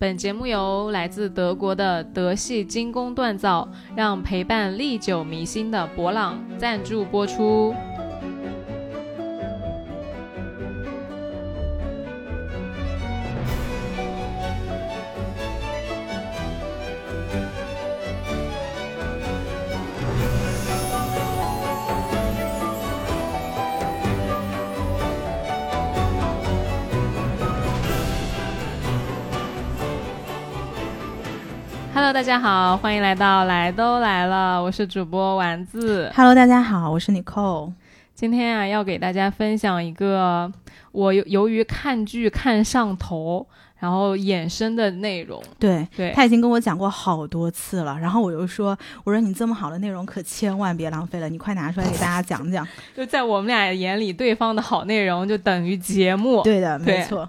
本节目由来自德国的德系精工锻造，让陪伴历久弥新的博朗赞助播出。大家好，欢迎来到来都来了，我是主播丸子。Hello，大家好，我是 Nicole。今天啊，要给大家分享一个我由由于看剧看上头，然后衍生的内容。对对他已经跟我讲过好多次了，然后我就说，我说你这么好的内容可千万别浪费了，你快拿出来给大家讲讲。就在我们俩眼里，对方的好内容就等于节目。对的，没错。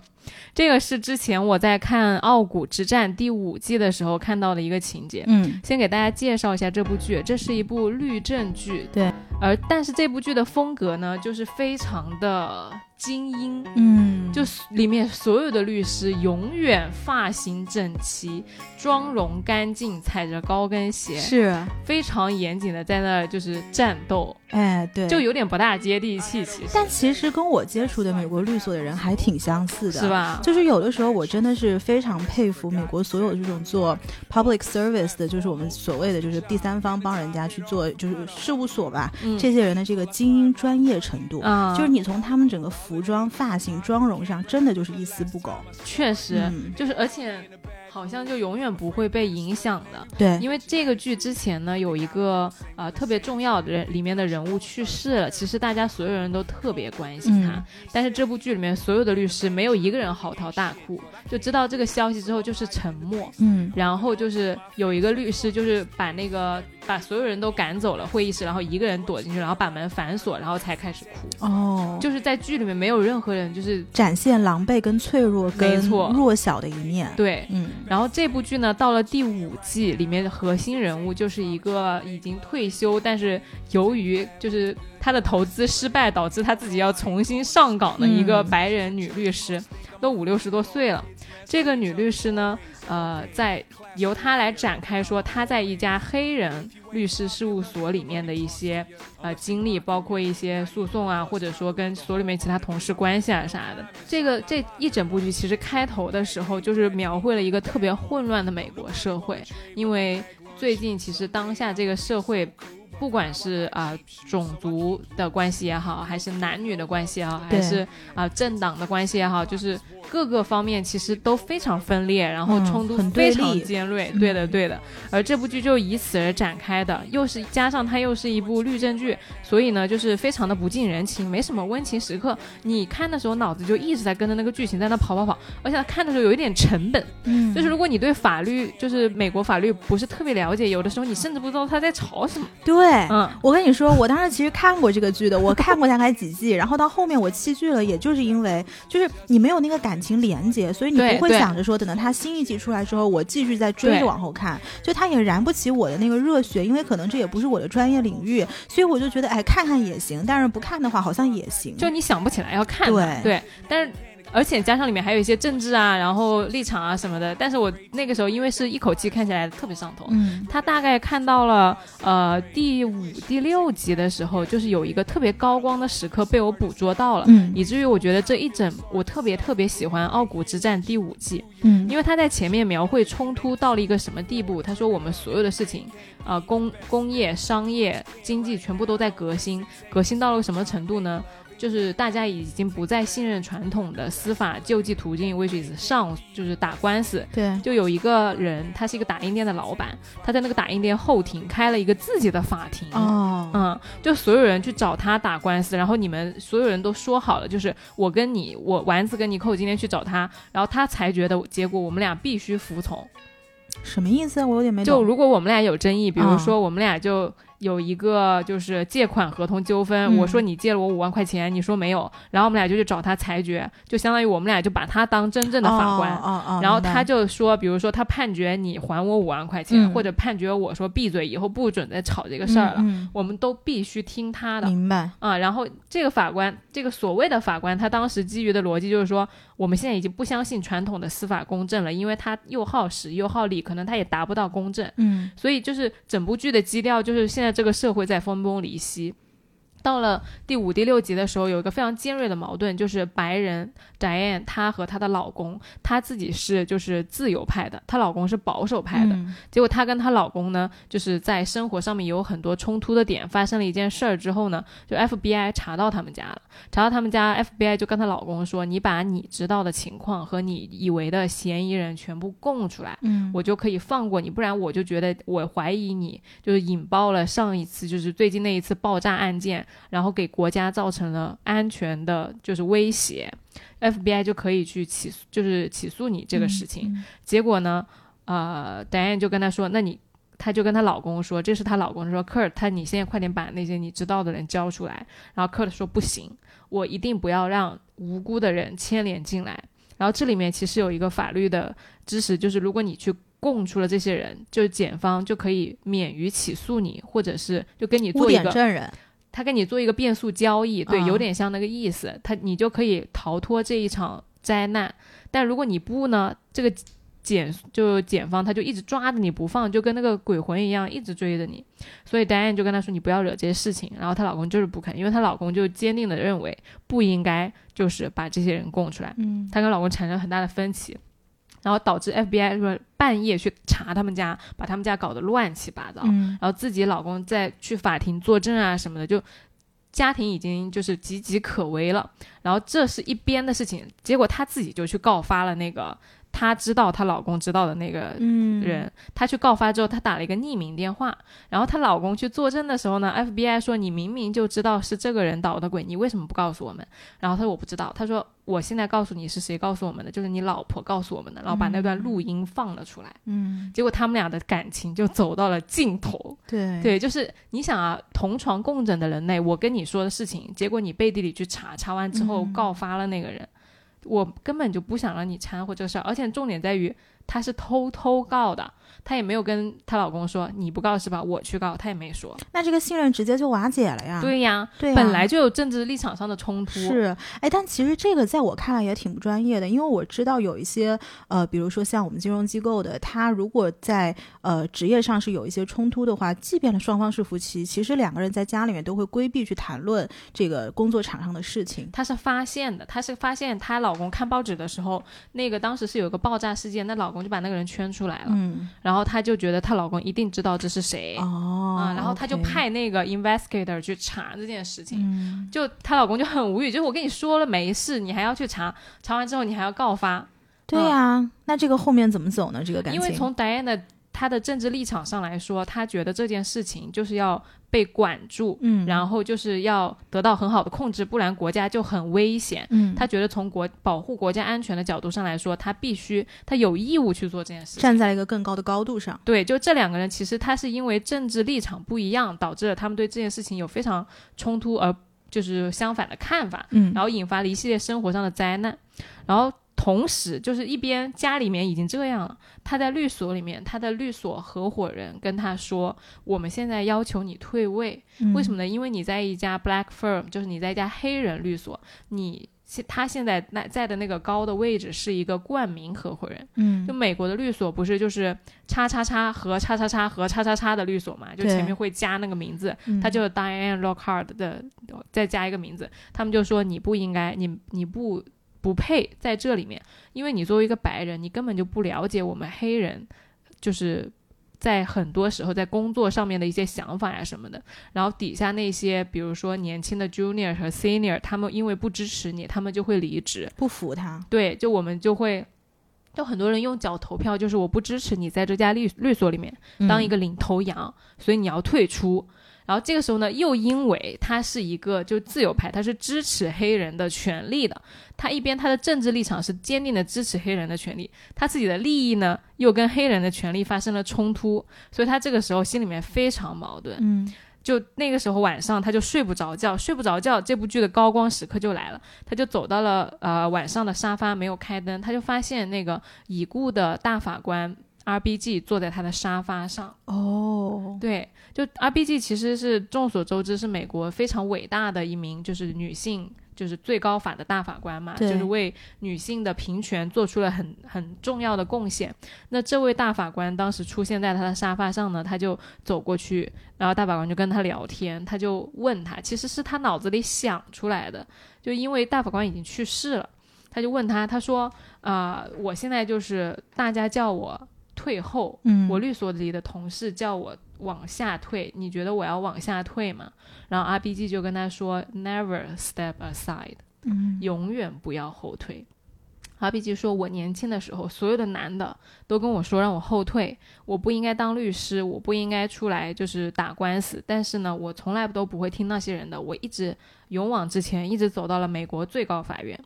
这个是之前我在看《傲骨之战》第五季的时候看到的一个情节。嗯，先给大家介绍一下这部剧，这是一部律政剧。对，而但是这部剧的风格呢，就是非常的精英。嗯，就是里面所有的律师永远发型整齐、妆容干净，踩着高跟鞋，是，非常严谨的在那儿就是战斗，哎，对，就有点不大接地气，其实但其实跟我接触的美国律所的人还挺相似的，是？吧？就是有的时候我真的是非常佩服美国所有这种做 public service 的，就是我们所谓的就是第三方帮人家去做就是事务所吧，嗯这些人的这个精英专业程度。嗯，就是你从他们整个服装、发型、妆容上，真的就是一丝不苟。确实、嗯就是，而且好像就永远不会被影响的。对，因为这个剧之前呢，有一个呃特别重要的人里面的人物去世了，其实大家所有人都特别关心他。嗯但是这部剧里面所有的律师没有一个人嚎啕大哭，就知道这个消息之后就是沉默。嗯，然后就是有一个律师，就是把那个把所有人都赶走了会议室，然后一个人躲进去，然后把门反锁，然后才开始哭。哦，就是在剧里面没有任何人就是展现狼狈跟脆弱跟弱小的一面。，对。嗯，然后这部剧呢，到了第五季，里面的核心人物就是一个已经退休，但是由于就是他的投资失败，导致他自己要重新上岗的一个嗯白人女律师，都五六十多岁了。这个女律师呢，呃，在由他来展开说他在一家黑人律师事务所里面的一些呃经历，包括一些诉讼啊，或者说跟所里面其他同事关系啊啥的。这个这一整部剧其实开头的时候就是描绘了一个特别混乱的美国社会，因为最近其实当下这个社会。不管是啊、种族的关系也好，还是男女的关系也好，还是啊、政党的关系也好，就是各个方面其实都非常分裂，然后嗯冲突非常尖锐。嗯对的，对的。而这部剧就以此而展开的，又是加上它又是一部律政剧，所以呢，就是非常的不近人情，没什么温情时刻。你看的时候脑子就一直在跟着那个剧情在那跑跑跑，而且它看的时候有一点成本。嗯就是如果你对法律，就是美国法律不是特别了解，有的时候你甚至不知道他在吵什么。对。嗯，我跟你说，我当时其实看过这个剧的，我看过大概几季，然后到后面我弃剧了，也就是因为就是你没有那个感情连接，所以你不会对。对想着说等到它新一季出来之后，我继续再追着往后看，就它也燃不起我的那个热血，因为可能这也不是我的专业领域，所以我就觉得哎看看也行，但是不看的话好像也行，就你想不起来要看对。对，但是。而且加上里面还有一些政治啊，然后立场啊什么的，但是我那个时候因为是一口气看起来特别上头，嗯他大概看到了呃第五、第六集的时候，就是有一个特别高光的时刻被我捕捉到了，嗯以至于我觉得这一整我特别特别喜欢《傲骨之战》第五季，嗯因为他在前面描绘冲突到了一个什么地步。他说我们所有的事情，呃，工工业、商业、经济全部都在革新，革新到了什么程度呢？就是大家已经不再信任传统的司法救济途径，which is 上就是打官司，对就有一个人，他是一个打印店的老板，他在那个打印店后庭开了一个自己的法庭。哦嗯，就所有人去找他打官司，然后你们所有人都说好了，就是我跟你，我丸子跟尼寇今天去找他，然后他裁决的结果，我们俩必须服从。什么意思？我有点没懂。就如果我们俩有争议，比如嗯说我们俩就有一个就是借款合同纠纷，嗯。我说你借了我五万块钱，你说没有，然后我们俩就去找他裁决，就相当于我们俩就把他当真正的法官。哦哦哦然后他就说，比如说他判决你还我五万块钱，嗯或者判决我说闭嘴，以后不准再吵这个事儿了，嗯我们都必须听他嗯的。明白，啊，然后这个法官，这个所谓的法官，他当时基于的逻辑就是说，我们现在已经不相信传统的司法公正了，因为他又耗时又耗力，可能他也达不到公正，嗯。所以就是整部剧的基调就是现在这个社会在分崩离析。到了第五、第六集的时候，有一个非常尖锐的矛盾，就是白人 Diane 她和她的老公，她自己是就是自由派的，她老公是保守派的，嗯。结果她跟她老公呢，就是在生活上面有很多冲突的点，发生了一件事儿之后呢，就 FBI 查到他们家了，查到他们家，FBI 就跟她老公说，你把你知道的情况和你以为的嫌疑人全部供出来，嗯我就可以放过你，不然我就觉得我怀疑你就是引爆了上一次就是最近那一次爆炸案件，然后给国家造成了安全的就是威胁，FBI 就可以去起诉，就是起诉你这个事情。嗯结果呢，呃，Diane 就跟他说，那你。她就跟她老公说，这是她老公说，Kurt，他你现在快点把那些你知道的人交出来。然后 Kurt 说不行，我一定不要让无辜的人牵连进来。然后这里面其实有一个法律的知识，就是如果你去供出了这些人，就是检方就可以免于起诉你，或者是就跟你做一个，证人，他跟你做一个变速交易，对，啊有点像那个意思，他你就可以逃脱这一场灾难。但如果你不呢，这个检就检方他就一直抓着你不放，就跟那个鬼魂一样，一直追着你。所以 Diane 就跟他说：“你不要惹这些事情。”然后她老公就是不肯，因为她老公就坚定的认为不应该就是把这些人供出来。嗯她跟老公产生很大的分歧，然后导致 FBI 说半夜去查他们家，把他们家搞得乱七八糟。嗯然后自己老公再去法庭作证啊什么的，就家庭已经就是岌岌可危了。然后这是一边的事情，结果他自己就去告发了那个她知道她老公知道的那个嗯。人，她去告发之后，她打了一个匿名电话，然后她老公去作证的时候呢，FBI 说你明明就知道是这个人捣的鬼，你为什么不告诉我们？然后他说我不知道，他说我现在告诉你是谁告诉我们的，就是你老婆告诉我们的，然后把那段录音放了出来，嗯。结果他们俩的感情就走到了尽头。对。对，就是你想啊，同床共枕的人类，我跟你说的事情，结果你背地里去查，查完之后嗯。告发了那个人，我根本就不想让你掺和这事儿，而且重点在于他是偷偷告的，她也没有跟她老公说你不告是吧，我去告，她也没说。那这个信任直接就瓦解了呀。对呀，对呀，本来就有政治立场上的冲突。是，哎，但其实这个在我看来也挺不专业的，因为我知道有一些呃，比如说像我们金融机构的，他如果在呃职业上是有一些冲突的话，即便双方是夫妻，其实两个人在家里面都会规避去谈论这个工作场上的事情。她是发现的，她是发现她老公看报纸的时候，那个当时是有一个爆炸事件，那老公就把那个人圈出来了，嗯，然后她就觉得她老公一定知道这是谁，哦，啊，然后她就派那个 investigator 去查这件事情，嗯。就她老公就很无语，就是我跟你说了没事，你还要去查，查完之后你还要告发，对呀、那这个后面怎么走呢？这个感情，因为从 Diane 的她的政治立场上来说，他觉得这件事情就是要被管住，嗯，然后就是要得到很好的控制，不然国家就很危险。嗯，他觉得从国保护国家安全的角度上来说，他必须，他有义务去做这件事情。站在了一个更高的高度上。对，就这两个人，其实他是因为政治立场不一样，导致了他们对这件事情有非常冲突而就是相反的看法，嗯，然后引发了一系列生活上的灾难。然后同时，就是一边家里面已经这样了，他在律所里面，他的律所合伙人跟他说：“我们现在要求你退位，为什么？呢？因为你在一家 black firm，就是你在一家黑人律所，你现他现在那在的那个高的位置是一个冠名合伙人。嗯就美国的律所不是就是叉叉叉和叉叉叉和叉叉叉的律所嘛，就前面会加那个名字，嗯，他就是 Diane Lockhart 的，再加一个名字，他们就说你不应该，你你不不配在这里面，因为你作为一个白人，你根本就不了解我们黑人，就是在很多时候在工作上面的一些想法呀什么的。然后底下那些，比如说年轻的 junior 和 senior，他们因为不支持你，他们就会离职。不服他。对，就我们就会。就很多人用脚投票，就是我不支持你在这家律律所里面当一个个领头羊，所以你要退出。然后这个时候呢，又因为他是一个就自由派，他是支持黑人的权利的，他一边他的政治立场是坚定的支持黑人的权利，他自己的利益呢又跟黑人的权利发生了冲突，所以他这个时候心里面非常矛盾。嗯就那个时候晚上他就睡不着觉，睡不着觉，这部剧的高光时刻就来了。他就走到了呃晚上的沙发，没有开灯，他就发现那个已故的大法官 R B G 坐在他的沙发上。哦，对，就 R B G 其实是众所周知是美国非常伟大的一名就是女性。就是最高法的大法官嘛，就是为女性的平权做出了很很重要的贡献。那这位大法官当时出现在他的沙发上呢，他就走过去，然后大法官就跟他聊天，他就问他，其实是他脑子里想出来的，就因为大法官已经去世了，他就问他，他说啊，我现在就是大家叫我退后，嗯，我律所里的同事叫我。往下退，你觉得我要往下退吗？然后 R B G 就跟他说，Never step aside，嗯，永远不要后退。R B G 说，我年轻的时候，所有的男的都跟我说让我后退，我不应该当律师，我不应该出来就是打官司。但是呢，我从来都不会听那些人的，我一直勇往直前，一直走到了美国最高法院。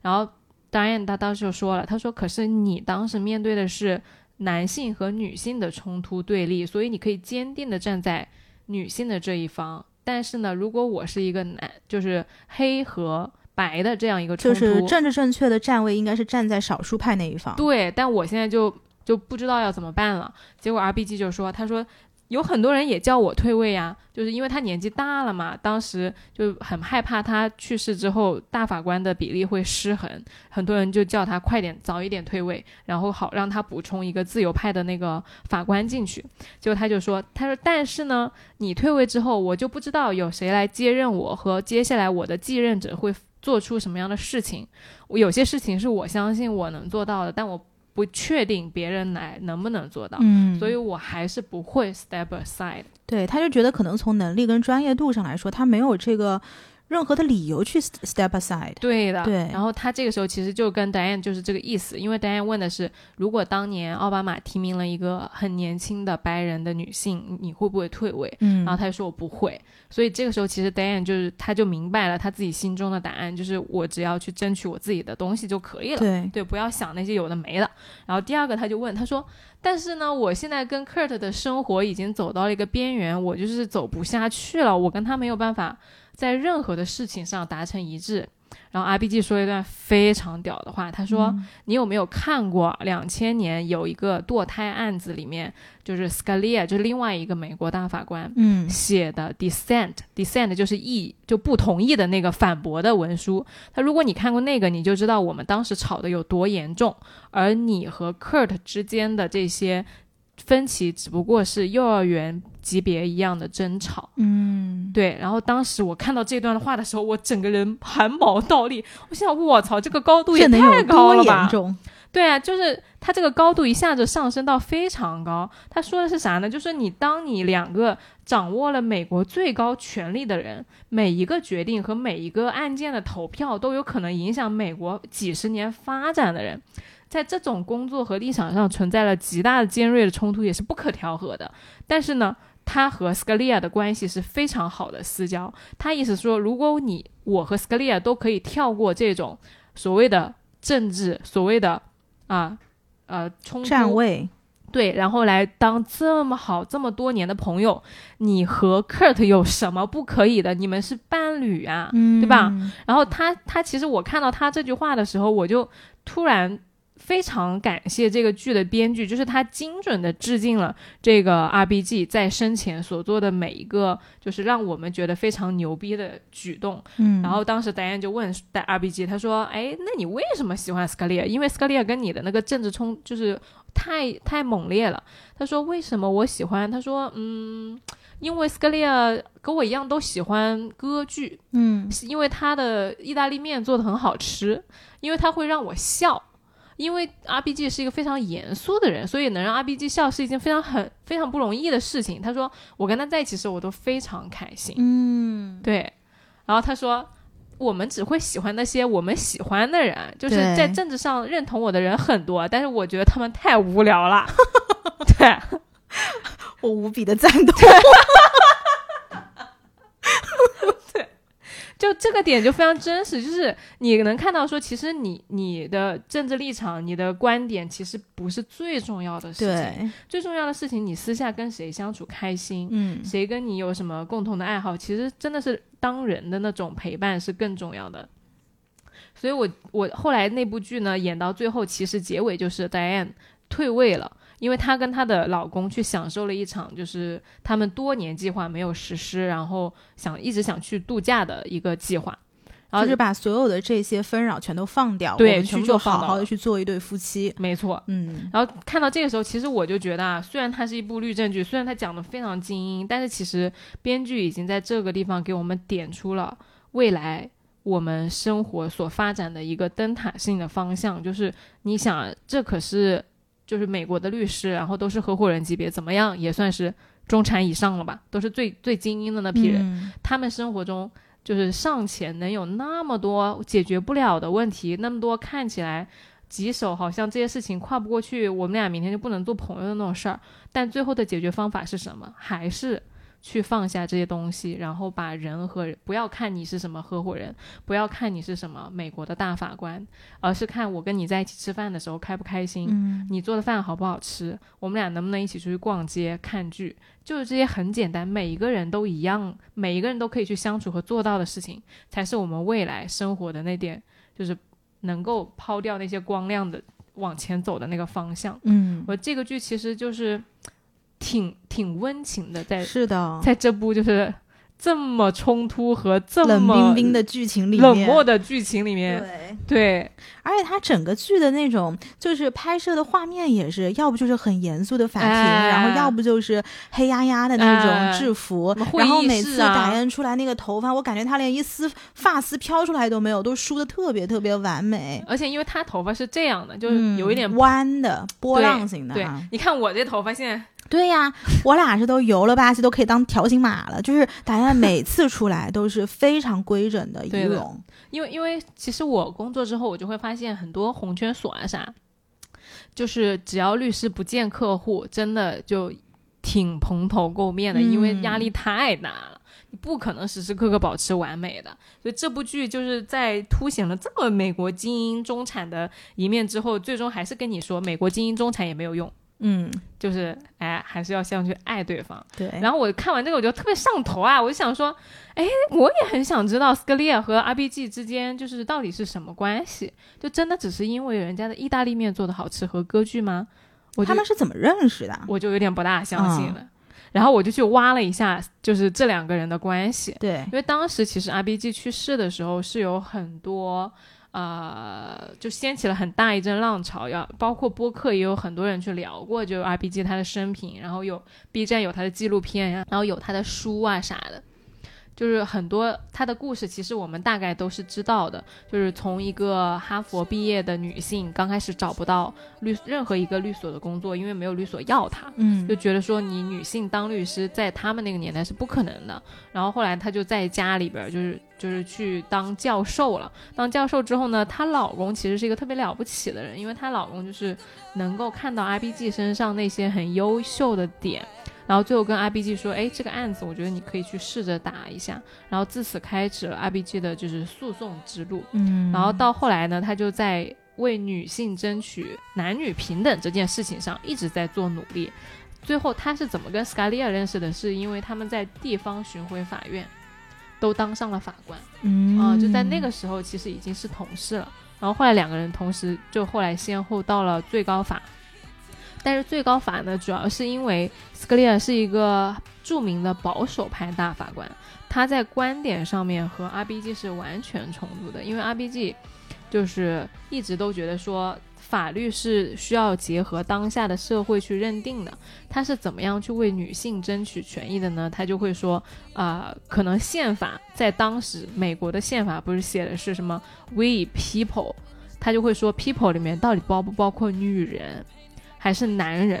然后当然他当时就说了，他说，可是你当时面对的是。男性和女性的冲突对立，所以你可以坚定的站在女性的这一方。但是呢，如果我是一个男，就是黑和白的这样一个冲突，就是政治正确的站位应该是站在少数派那一方。对，但我现在就就不知道要怎么办了。结果 R B G 就说，他说。有很多人也叫我退位呀，就是因为他年纪大了嘛，当时就很害怕他去世之后大法官的比例会失衡，很多人就叫他快点早一点退位，然后好让他补充一个自由派的那个法官进去。结果他就说，他说但是呢，你退位之后，我就不知道有谁来接任我和接下来我的继任者会做出什么样的事情。有些事情是我相信我能做到的，但我。不确定别人来能不能做到，嗯，所以我还是不会 step aside。对，他就觉得可能从能力跟专业度上来说，他没有这个。任何的理由去 step aside，对的，对。然后他这个时候其实就跟 Diane 就是这个意思，因为 Diane 问的是，如果当年奥巴马提名了一个很年轻的白人的女性，你会不会退位？嗯，然后他就说我不会。所以这个时候其实 Diane 就是他就明白了他自己心中的答案，就是我只要去争取我自己的东西就可以了。对对，不要想那些有的没的。然后第二个他就问他说，但是呢，我现在跟 Kurt 的生活已经走到了一个边缘，我就是走不下去了，我跟他没有办法。在任何的事情上达成一致，然后 R B G 说一段非常屌的话，他说：“你有没有看过两千年有一个堕胎案子里面，就是 Scalia，就是另外一个美国大法官，嗯，写的 dissent，dissent 就是意就不同意的那个反驳的文书。他如果你看过那个，你就知道我们当时吵得有多严重，而你和 Kurt 之间的这些。”分歧只不过是幼儿园级别一样的争吵，嗯，对。然后当时我看到这段话的时候，我整个人汗毛倒立。我想，我操，这个高度也太高了吧？对啊，就是他这个高度一下子上升到非常高。他说的是啥呢？就是你当你两个掌握了美国最高权力的人，每一个决定和每一个案件的投票都有可能影响美国几十年发展的人。在这种工作和立场上存在了极大的尖锐的冲突，也是不可调和的。但是呢，他和 Scalia 的关系是非常好的私交。他意思说，如果你我和 Scalia 都可以跳过这种所谓的政治，所谓的啊呃冲突站位，对，然后来当这么好这么多年的朋友，你和 Kurt 有什么不可以的？你们是伴侣啊，对吧？然后他他其实我看到他这句话的时候，我就突然。非常感谢这个剧的编剧，就是他精准的致敬了这个 R B G 在生前所做的每一个，就是让我们觉得非常牛逼的举动。嗯，然后当时导演就问 R B G，他说：“哎，那你为什么喜欢 Scalia？因为 Scalia 跟你的那个政治冲就是太太猛烈了。”他说：“为什么我喜欢？”他说：“嗯，因为 Scalia 跟我一样都喜欢歌剧，嗯，因为他的意大利面做的很好吃，因为他会让我笑。”因为 R B G 是一个非常严肃的人，所以能让 R B G 笑是一件非常很非常不容易的事情。他说我跟他在一起时我都非常开心。嗯，对。然后他说我们只会喜欢那些我们喜欢的人，就是在政治上认同我的人很多，但是我觉得他们太无聊了。对，我无比的赞同。对，就就这个点就非常真实，就是你能看到说，其实你你的政治立场、你的观点其实不是最重要的事情，对，最重要的事情，你私下跟谁相处开心，嗯，谁跟你有什么共同的爱好，其实真的是当人的那种陪伴是更重要的。所以我我后来那部剧呢演到最后，其实结尾就是 Diane 退位了。因为她跟她的老公去享受了一场，就是他们多年计划没有实施，然后想一直想去度假的一个计划，然后就是把所有的这些纷扰全都放掉，对去就全部都放好好的去做一对夫妻。没错。嗯，然后看到这个时候，其实我就觉得啊，虽然它是一部律政剧，虽然它讲的非常精英，但是其实编剧已经在这个地方给我们点出了未来我们生活所发展的一个灯塔性的方向，就是你想，这可是就是美国的律师，然后都是合伙人级别，怎么样也算是中产以上了吧，都是最最精英的那批人。嗯他们生活中就是尚且能有那么多解决不了的问题，那么多看起来棘手，好像这些事情跨不过去，我们俩明天就不能做朋友的那种事儿。但最后的解决方法是什么？还是去放下这些东西，然后把人和不要看你是什么合伙人，不要看你是什么美国的大法官，而是看我跟你在一起吃饭的时候开不开心，嗯你做的饭好不好吃，我们俩能不能一起出去逛街、看剧，就是这些很简单，每一个人都一样，每一个人都可以去相处和做到的事情，才是我们未来生活的那点，就是能够抛掉那些光亮的往前走的那个方向。嗯，我这个剧其实就是挺挺温情的，在是的，在这部就是这么冲突和这冷么冰冰的剧情里面，冷漠的剧情里面，对。对而且它整个剧的那种，就是拍摄的画面也是，要不就是很严肃的法庭，哎然后要不就是黑压压的那哎种制服，然后每次打印出来那个头发，我感觉他连一丝发丝飘出来都没有，都梳的特别特别完美，而且因为他头发是这样的，就是有一点嗯弯的波浪形的对哈。，你看我这头发现在对呀，我俩是都油了吧唧，都可以当条形码了。就是大家每次出来都是非常规整的仪容，因为因为其实我工作之后，我就会发现很多红圈所啊啥，就是只要律师不见客户，真的就挺蓬头垢面的，嗯因为压力太大了。你不可能时时刻刻保持完美的，所以这部剧就是在凸显了这么美国精英中产的一面之后，最终还是跟你说，美国精英中产也没有用，嗯，就是哎，还是要先去爱对方。对。然后我看完这个，我就特别上头啊！我就想说，哎，我也很想知道斯科利亚和 RBG 之间就是到底是什么关系？就真的只是因为人家的意大利面做的好吃和歌剧吗？我他们是怎么认识的？我就有点不大相信嗯了。然后我就去挖了一下，就是这两个人的关系，对，因为当时其实 RBG 去世的时候是有很多。啊，就掀起了很大一阵浪潮，要包括播客也有很多人去聊过，就 RPG 他的生平，然后有 B 站有他的纪录片呀，然后有他的书啊啥的，就是很多她的故事，其实我们大概都是知道的，就是从一个哈佛毕业的女性，刚开始找不到律任何一个律所的工作，因为没有律所要她，嗯就觉得说你女性当律师在他们那个年代是不可能的。然后后来她就在家里边儿就是就是去当教授了。当教授之后呢，她老公其实是一个特别了不起的人，因为她老公就是能够看到 RBG 身上那些很优秀的点。然后最后跟 RBG 说，哎，这个案子我觉得你可以去试着打一下。然后自此开始了 RBG 的就是诉讼之路。嗯，然后到后来呢，他就在为女性争取男女平等这件事情上一直在做努力。最后他是怎么跟斯卡利亚认识的？是因为他们在地方巡回法院都当上了法官嗯啊、就在那个时候其实已经是同事了。然后后来两个人同时就后来先后到了最高法，但是最高法呢，主要是因为斯科利亚是一个著名的保守派大法官，他在观点上面和 RBG 是完全冲突的，因为 RBG 就是一直都觉得说法律是需要结合当下的社会去认定的。他是怎么样去为女性争取权益的呢？他就会说，啊，可能宪法在当时美国的宪法不是写的是什么 “we people”，他就会说 “people” 里面到底包不包括女人还是男人？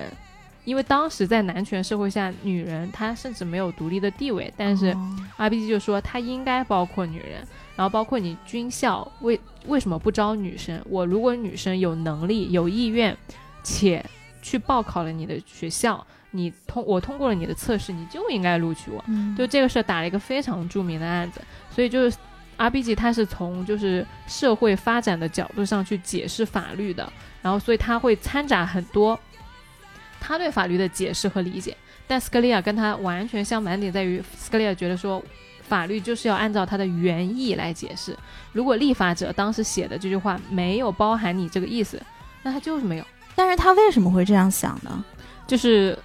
因为当时在男权社会下，女人她甚至没有独立的地位，但是哦 RBG 就说它应该包括女人，然后包括你军校为为什么不招女生？我如果女生有能力、有意愿，且去报考了你的学校，你通我通过了你的测试，你就应该录取我。嗯就这个事儿打了一个非常著名的案子，所以就是，RPG 它是从就是社会发展的角度上去解释法律的，然后所以他会掺杂很多他对法律的解释和理解。但斯科利亚跟他完全相反点在于，斯科利亚觉得说法律就是要按照它的原意来解释，如果立法者当时写的这句话没有包含你这个意思，那他就是没有。但是他为什么会这样想呢？就是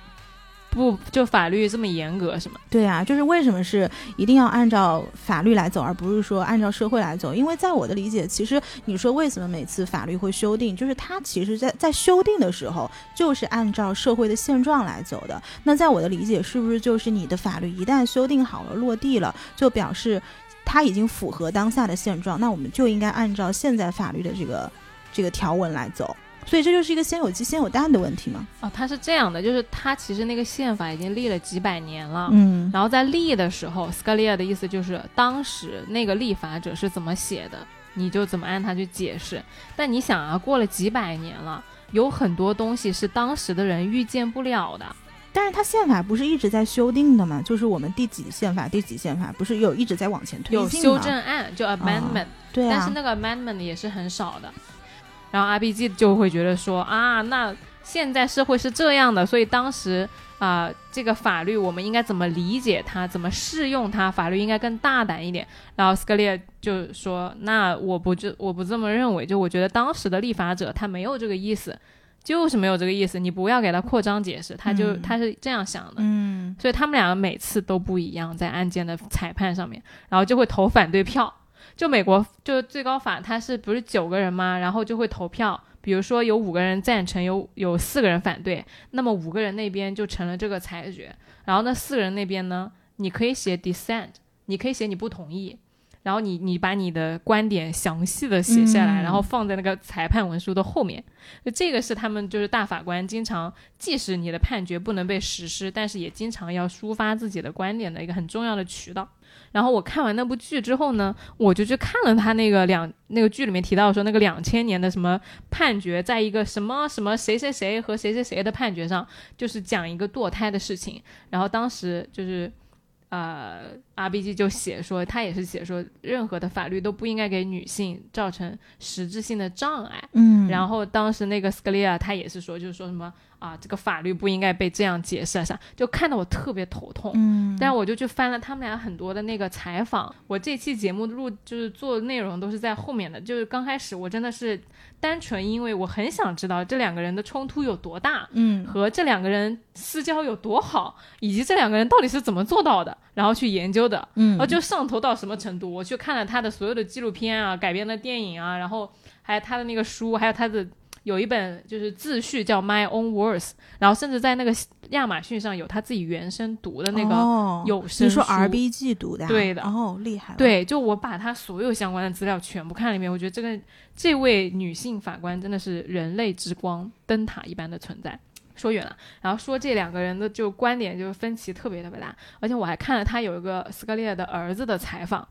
不就法律这么严格是吗？对啊，就是为什么是一定要按照法律来走，而不是说按照社会来走？因为在我的理解，其实你说为什么每次法律会修订，就是它其实在在修订的时候就是按照社会的现状来走的。那在我的理解，是不是就是你的法律一旦修订好了落地了，就表示它已经符合当下的现状？那我们就应该按照现在法律的这个这个条文来走。所以这就是一个先有鸡先有蛋的问题吗？哦，它是这样的，就是它其实那个宪法已经立了几百年了，嗯，然后在立的时候，，Scalia 的意思就是当时那个立法者是怎么写的，你就怎么按他去解释。但你想啊，过了几百年了，有很多东西是当时的人预见不了的。但是它宪法不是一直在修订的吗？就是我们第几宪法，第几宪法不是有一直在往前推进有修正案，就 amendment，对啊，但是那个 amendment 也是很少的。然后 RPG 就会觉得说啊，那现在社会是这样的，所以当时啊，这个法律我们应该怎么理解它，怎么适用它？法律应该更大胆一点。然后斯科列就说，那我不就我不这么认为，就我觉得当时的立法者他没有这个意思，就是没有这个意思，你不要给他扩张解释，他就他是这样想的。嗯，所以他们两个每次都不一样，在案件的裁判上面，然后就会投反对票。就美国就最高法，他是不是九个人吗？然后就会投票，比如说有五个人赞成，有有四个人反对，那么五个人那边就成了这个裁决。然后那四个人那边呢，你可以写 dissent，你可以写你不同意，然后你你把你的观点详细的写下来，然后放在那个裁判文书的后面。就这个是他们就是大法官经常，即使你的判决不能被实施，但是也经常要抒发自己的观点的一个很重要的渠道。然后我看完那部剧之后呢，我就去看了他那个两那个剧里面提到说那个两千年的什么判决，在一个什么什么谁谁谁和谁谁谁的判决上，就是讲一个堕胎的事情。然后当时就是，呃，R B G 就写说，他也是写说，任何的法律都不应该给女性造成实质性的障碍。嗯，然后当时那个斯克利亚他也是说，就是说什么。啊，这个法律不应该被这样解释啥，就看得我特别头痛。嗯，但我就去翻了他们俩很多的那个采访。我这期节目录就是做内容都是在后面的，就是刚开始我真的是单纯因为我很想知道这两个人的冲突有多大，嗯，和这两个人私交有多好，以及这两个人到底是怎么做到的，然后去研究的。嗯，然后就上头到什么程度？我去看了他的所有的纪录片啊，改编的电影啊，然后还有他的那个书，还有他的。有一本就是自序叫《My Own Words》，然后甚至在那个亚马逊上有他自己原声读的那个有声书。你说 R B G 读的？对的。哦，厉害。对，就我把他所有相关的资料全部看了一遍，我觉得这个这位女性法官真的是人类之光，灯塔一般的存在。说远了，然后说这两个人的就观点就是分歧特别特别大，而且我还看了他有一个斯科利亚的儿子的采访，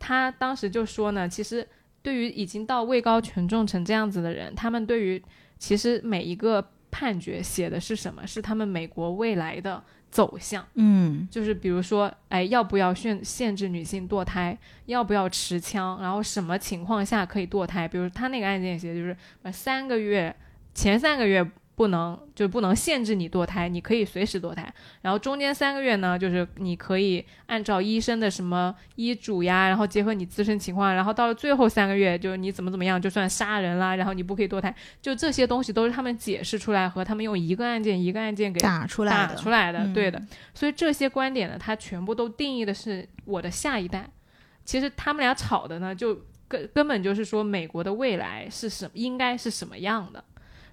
他当时就说呢，其实。对于已经到位高权重成这样子的人，他们对于其实每一个判决写的是什么，是他们美国未来的走向。嗯，就是比如说，哎，要不要限限制女性堕胎？要不要持枪？然后什么情况下可以堕胎？比如他那个案件写的就是，三个月前三个月。不能就不能限制你堕胎，你可以随时堕胎。然后中间三个月呢，就是你可以按照医生的什么医嘱呀，然后结合你自身情况，然后到了最后三个月，就是你怎么怎么样，就算杀人啦，然后你不可以堕胎。就这些东西都是他们解释出来和他们用一个案件一个案件给打出来打出来的，对的。所以这些观点呢，它全部都定义的是我的下一代。其实他们俩吵的呢，就根根本就是说美国的未来是什应该是什么样的。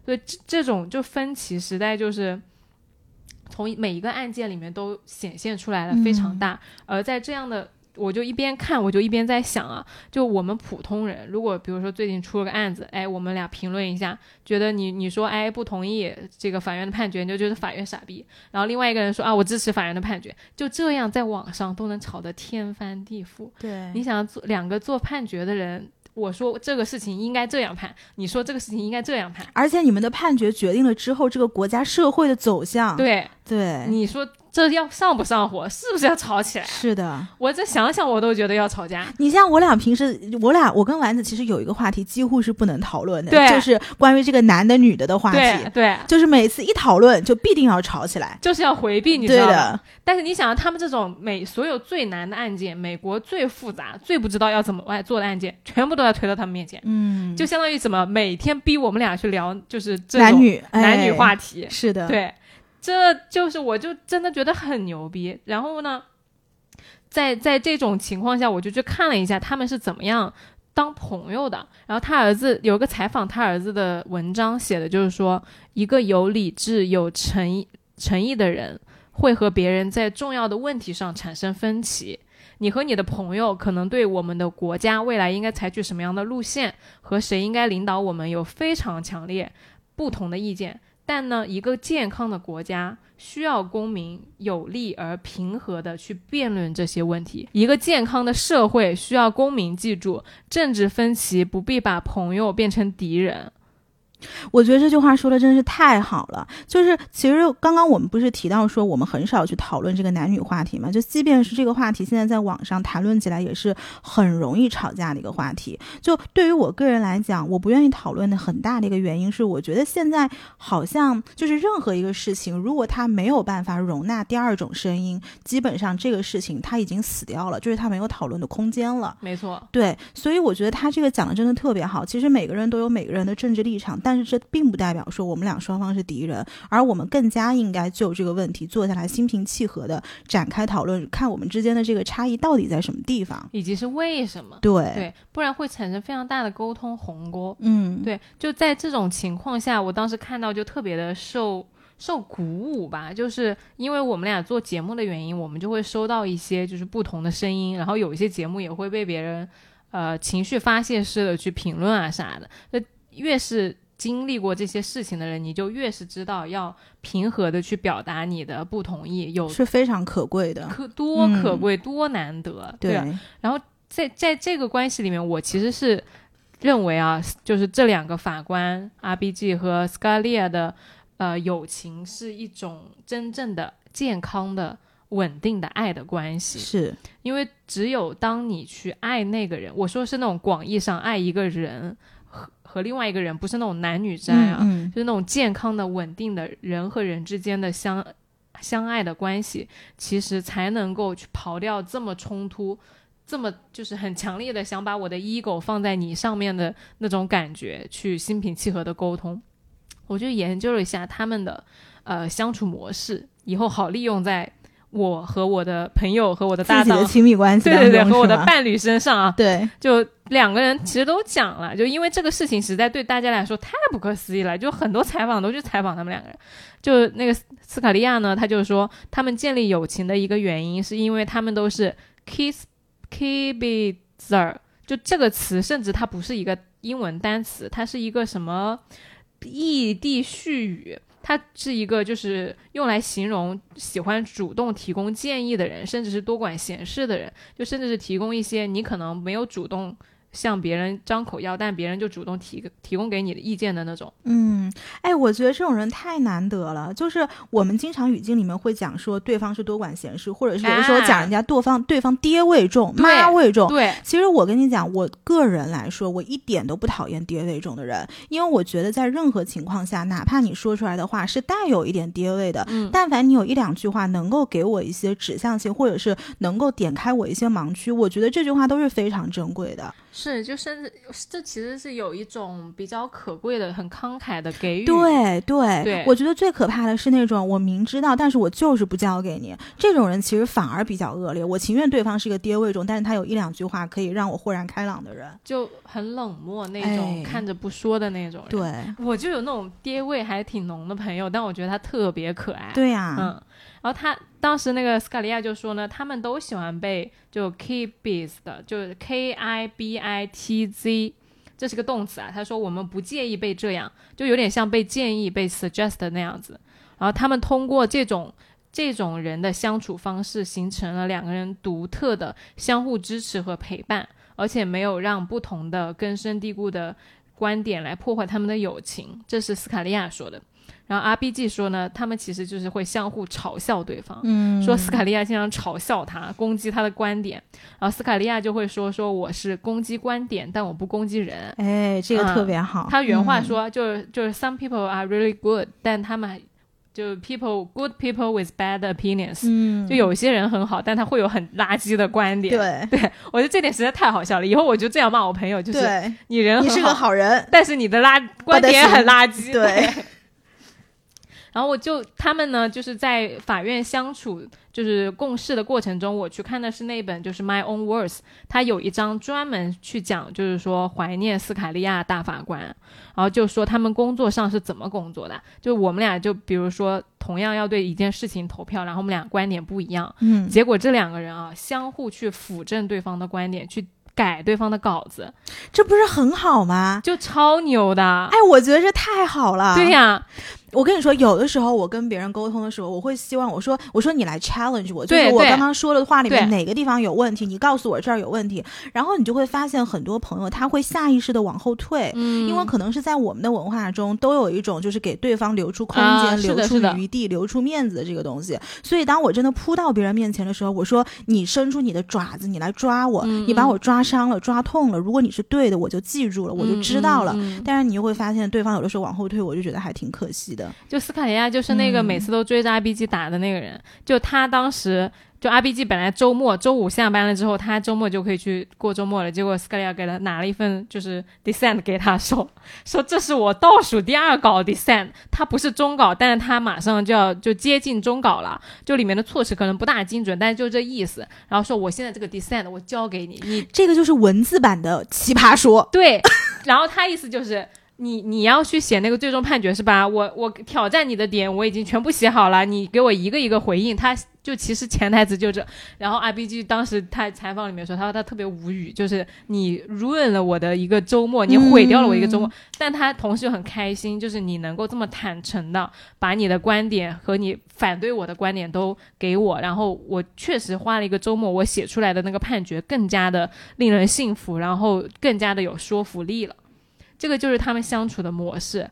所以这这种就分歧时代，就是从每一个案件里面都显现出来了非常大。而在这样的，我就一边看，我就一边在想啊，就我们普通人，如果比如说最近出了个案子，哎，我们俩评论一下，觉得你你说哎不同意这个法院的判决，你就觉得法院傻逼。然后另外一个人说啊，我支持法院的判决，就这样在网上都能吵得天翻地覆。对，你想做两个做判决的人。我说这个事情应该这样判，你说这个事情应该这样判，而且你们的判决决定了之后这个国家社会的走向。对对，你说这要上不上火，是不是要吵起来？是的，我这想想我都觉得要吵架。你像我俩平时，我俩我跟丸子其实有一个话题几乎是不能讨论的，对就是关于这个男的女的的话题，对对，就是每次一讨论就必定要吵起来。就是要回避，你知道吧？的，但是你想，他们这种美所有最难的案件，美国最复杂、最不知道要怎么来做的案件，全部都要推到他们面前，嗯，就相当于怎么每天逼我们俩去聊，就是这种男女男女哎话题。是的，对，这就是我就真的觉得很牛逼。然后呢，在在这种情况下，我就去看了一下他们是怎么样当朋友的。然后他儿子有个采访他儿子的文章，写的就是说，一个有理智、有诚意、诚意的人会和别人在重要的问题上产生分歧。你和你的朋友可能对我们的国家未来应该采取什么样的路线，和谁应该领导我们有非常强烈不同的意见。但呢，一个健康的国家需要公民有力而平和的去辩论这些问题。一个健康的社会需要公民记住，政治分歧不必把朋友变成敌人。我觉得这句话说的真的是太好了。就是其实刚刚我们不是提到说我们很少去讨论这个男女话题嘛？就即便是这个话题现在在网上谈论起来也是很容易吵架的一个话题。就对于我个人来讲，我不愿意讨论的很大的一个原因是，我觉得现在好像就是任何一个事情，如果他没有办法容纳第二种声音，基本上这个事情他已经死掉了，就是他没有讨论的空间了。没错，对，所以我觉得他这个讲的真的特别好。其实每个人都有每个人的政治立场，但是这并不代表说我们俩双方是敌人，而我们更加应该就这个问题坐下来心平气和的展开讨论，看我们之间的这个差异到底在什么地方。以及是为什么？对，对，不然会产生非常大的沟通鸿沟。嗯，对，就在这种情况下，我当时看到就特别的受受鼓舞吧，就是因为我们俩做节目的原因，我们就会收到一些就是不同的声音，然后有一些节目也会被别人呃情绪发泄式的去评论啊啥的。那越是经历过这些事情的人，你就越是知道要平和的去表达你的不同意，有是非常可贵的。可多可贵、多难得，对然后，在在这个关系里面，我其实是认为啊，就是这两个法官 R B G 和 Scalia 的呃友情是一种真正的健康的、稳定的爱的关系。是，因为只有当你去爱那个人，我说是那种广义上爱一个人和和另外一个人，不是那种男女之爱啊，嗯嗯就是那种健康的、稳定的人和人之间的相相爱的关系，其实才能够去刨掉这么冲突、这么就是很强烈的想把我的 ego 放在你上面的那种感觉，去心平气和的沟通。我就研究了一下他们的呃相处模式，以后好利用在我和我的朋友和我的搭档的。亲密关系，对对对，和我的伴侣身上啊，对，就两个人其实都讲了，就因为这个事情实在对大家来说太不可思议了，就很多采访都去采访他们两个人。就那个斯卡利亚呢，他就说他们建立友情的一个原因是因为他们都是 kiss kibitzer，就这个词甚至它不是一个英文单词，它是一个什么异地絮语。他是一个就是用来形容喜欢主动提供建议的人，甚至是多管闲事的人，就甚至是提供一些你可能没有主动向别人张口要，但别人就主动提提供给你的意见的那种。嗯，哎，我觉得这种人太难得了。就是我们经常语境里面会讲说对方是多管闲事，或者是有的时候讲人家对方、对方爹味重、妈味重。对，其实我跟你讲，我个人来说，我一点都不讨厌爹味重的人，因为我觉得在任何情况下，哪怕你说出来的话是带有一点爹味的，嗯但凡你有一两句话能够给我一些指向性，或者是能够点开我一些盲区，我觉得这句话都是非常珍贵的。是，就甚至这其实是有一种比较可贵的、很慷慨的给予。对对对我觉得最可怕的是那种我明知道，但是我就是不交给你，这种人其实反而比较恶劣。我情愿对方是个爹味重，但是他有一两句话可以让我豁然开朗的人。就很冷漠那种，哎看着不说的那种人。，对我就有那种爹味还挺浓的朋友，但我觉得他特别可爱。对呀、嗯，然后他当时那个斯卡利亚就说呢，他们都喜欢被就 kibitz 的，就是 k i b i t z，这是个动词啊。他说我们不介意被这样，就有点像被建议、被 suggest 那样子。然后他们通过这种这种人的相处方式，形成了两个人独特的相互支持和陪伴，而且没有让不同的根深蒂固的观点来破坏他们的友情。这是斯卡利亚说的。然后 RBG 说呢，他们其实就是会相互嘲笑对方，嗯，说斯卡利亚经常嘲笑他，攻击他的观点，然后斯卡利亚就会说说我是攻击观点，但我不攻击人。哎，这个特别好。他原话说就是就是 Some people are really good，但他们就 people good people with bad opinions，嗯，就有些人很好，但他会有很垃圾的观点。对，对我觉得这点实在太好笑了。以后我就这样骂我朋友，就是你人你是个好人，但是你的垃观点很垃圾。对。然后我就他们呢，就是在法院相处，就是共事的过程中，我去看的是那本就是《My Own Words》，它有一章专门去讲，就是说怀念斯卡利亚大法官，然后就说他们工作上是怎么工作的。就我们俩就比如说同样要对一件事情投票，然后我们俩观点不一样，嗯，结果这两个人啊，相互去辅证对方的观点，去改对方的稿子，这不是很好吗？就超牛的。哎，我觉得这太好了。对呀。我跟你说，有的时候我跟别人沟通的时候，我会希望我说我说你来 challenge 我，就是我刚刚说的话里面哪个地方有问题，你告诉我这儿有问题，然后你就会发现很多朋友他会下意识的往后退，嗯，因为可能是在我们的文化中都有一种就是给对方留出空间、留出余地、留出面子的这个东西，所以当我真的扑到别人面前的时候，我说你伸出你的爪子，你来抓我，你把我抓伤了、抓痛了，如果你是对的，我就记住了，我就知道了，但是你又会发现对方有的时候往后退，我就觉得还挺可惜的。就斯卡利亚就是那个每次都追着 RBG 打的那个人，就他当时就 RBG 本来周末周五下班了之后，他周末就可以去过周末了，结果斯卡利亚给他拿了一份就是 Descent 给他说 说这是我倒数第二稿 Descent，他不是中稿，但是他马上就要就接近中稿了，就里面的措辞可能不大精准，但是就这意思，然后说我现在这个 Descent 我交给你，你这个就是文字版的奇葩说，对，然后他意思就是。你你要去写那个最终判决是吧？我我挑战你的点我已经全部写好了，你给我一个一个回应。他就其实潜台词就这。然后 RBG 当时他采访里面说，他说他特别无语，就是你 ruin 了我的一个周末，你毁掉了我一个周末。但他同时又很开心，就是你能够这么坦诚的把你的观点和你反对我的观点都给我，然后我确实花了一个周末，我写出来的那个判决更加的令人信服，然后更加的有说服力了。这个就是他们相处的模式。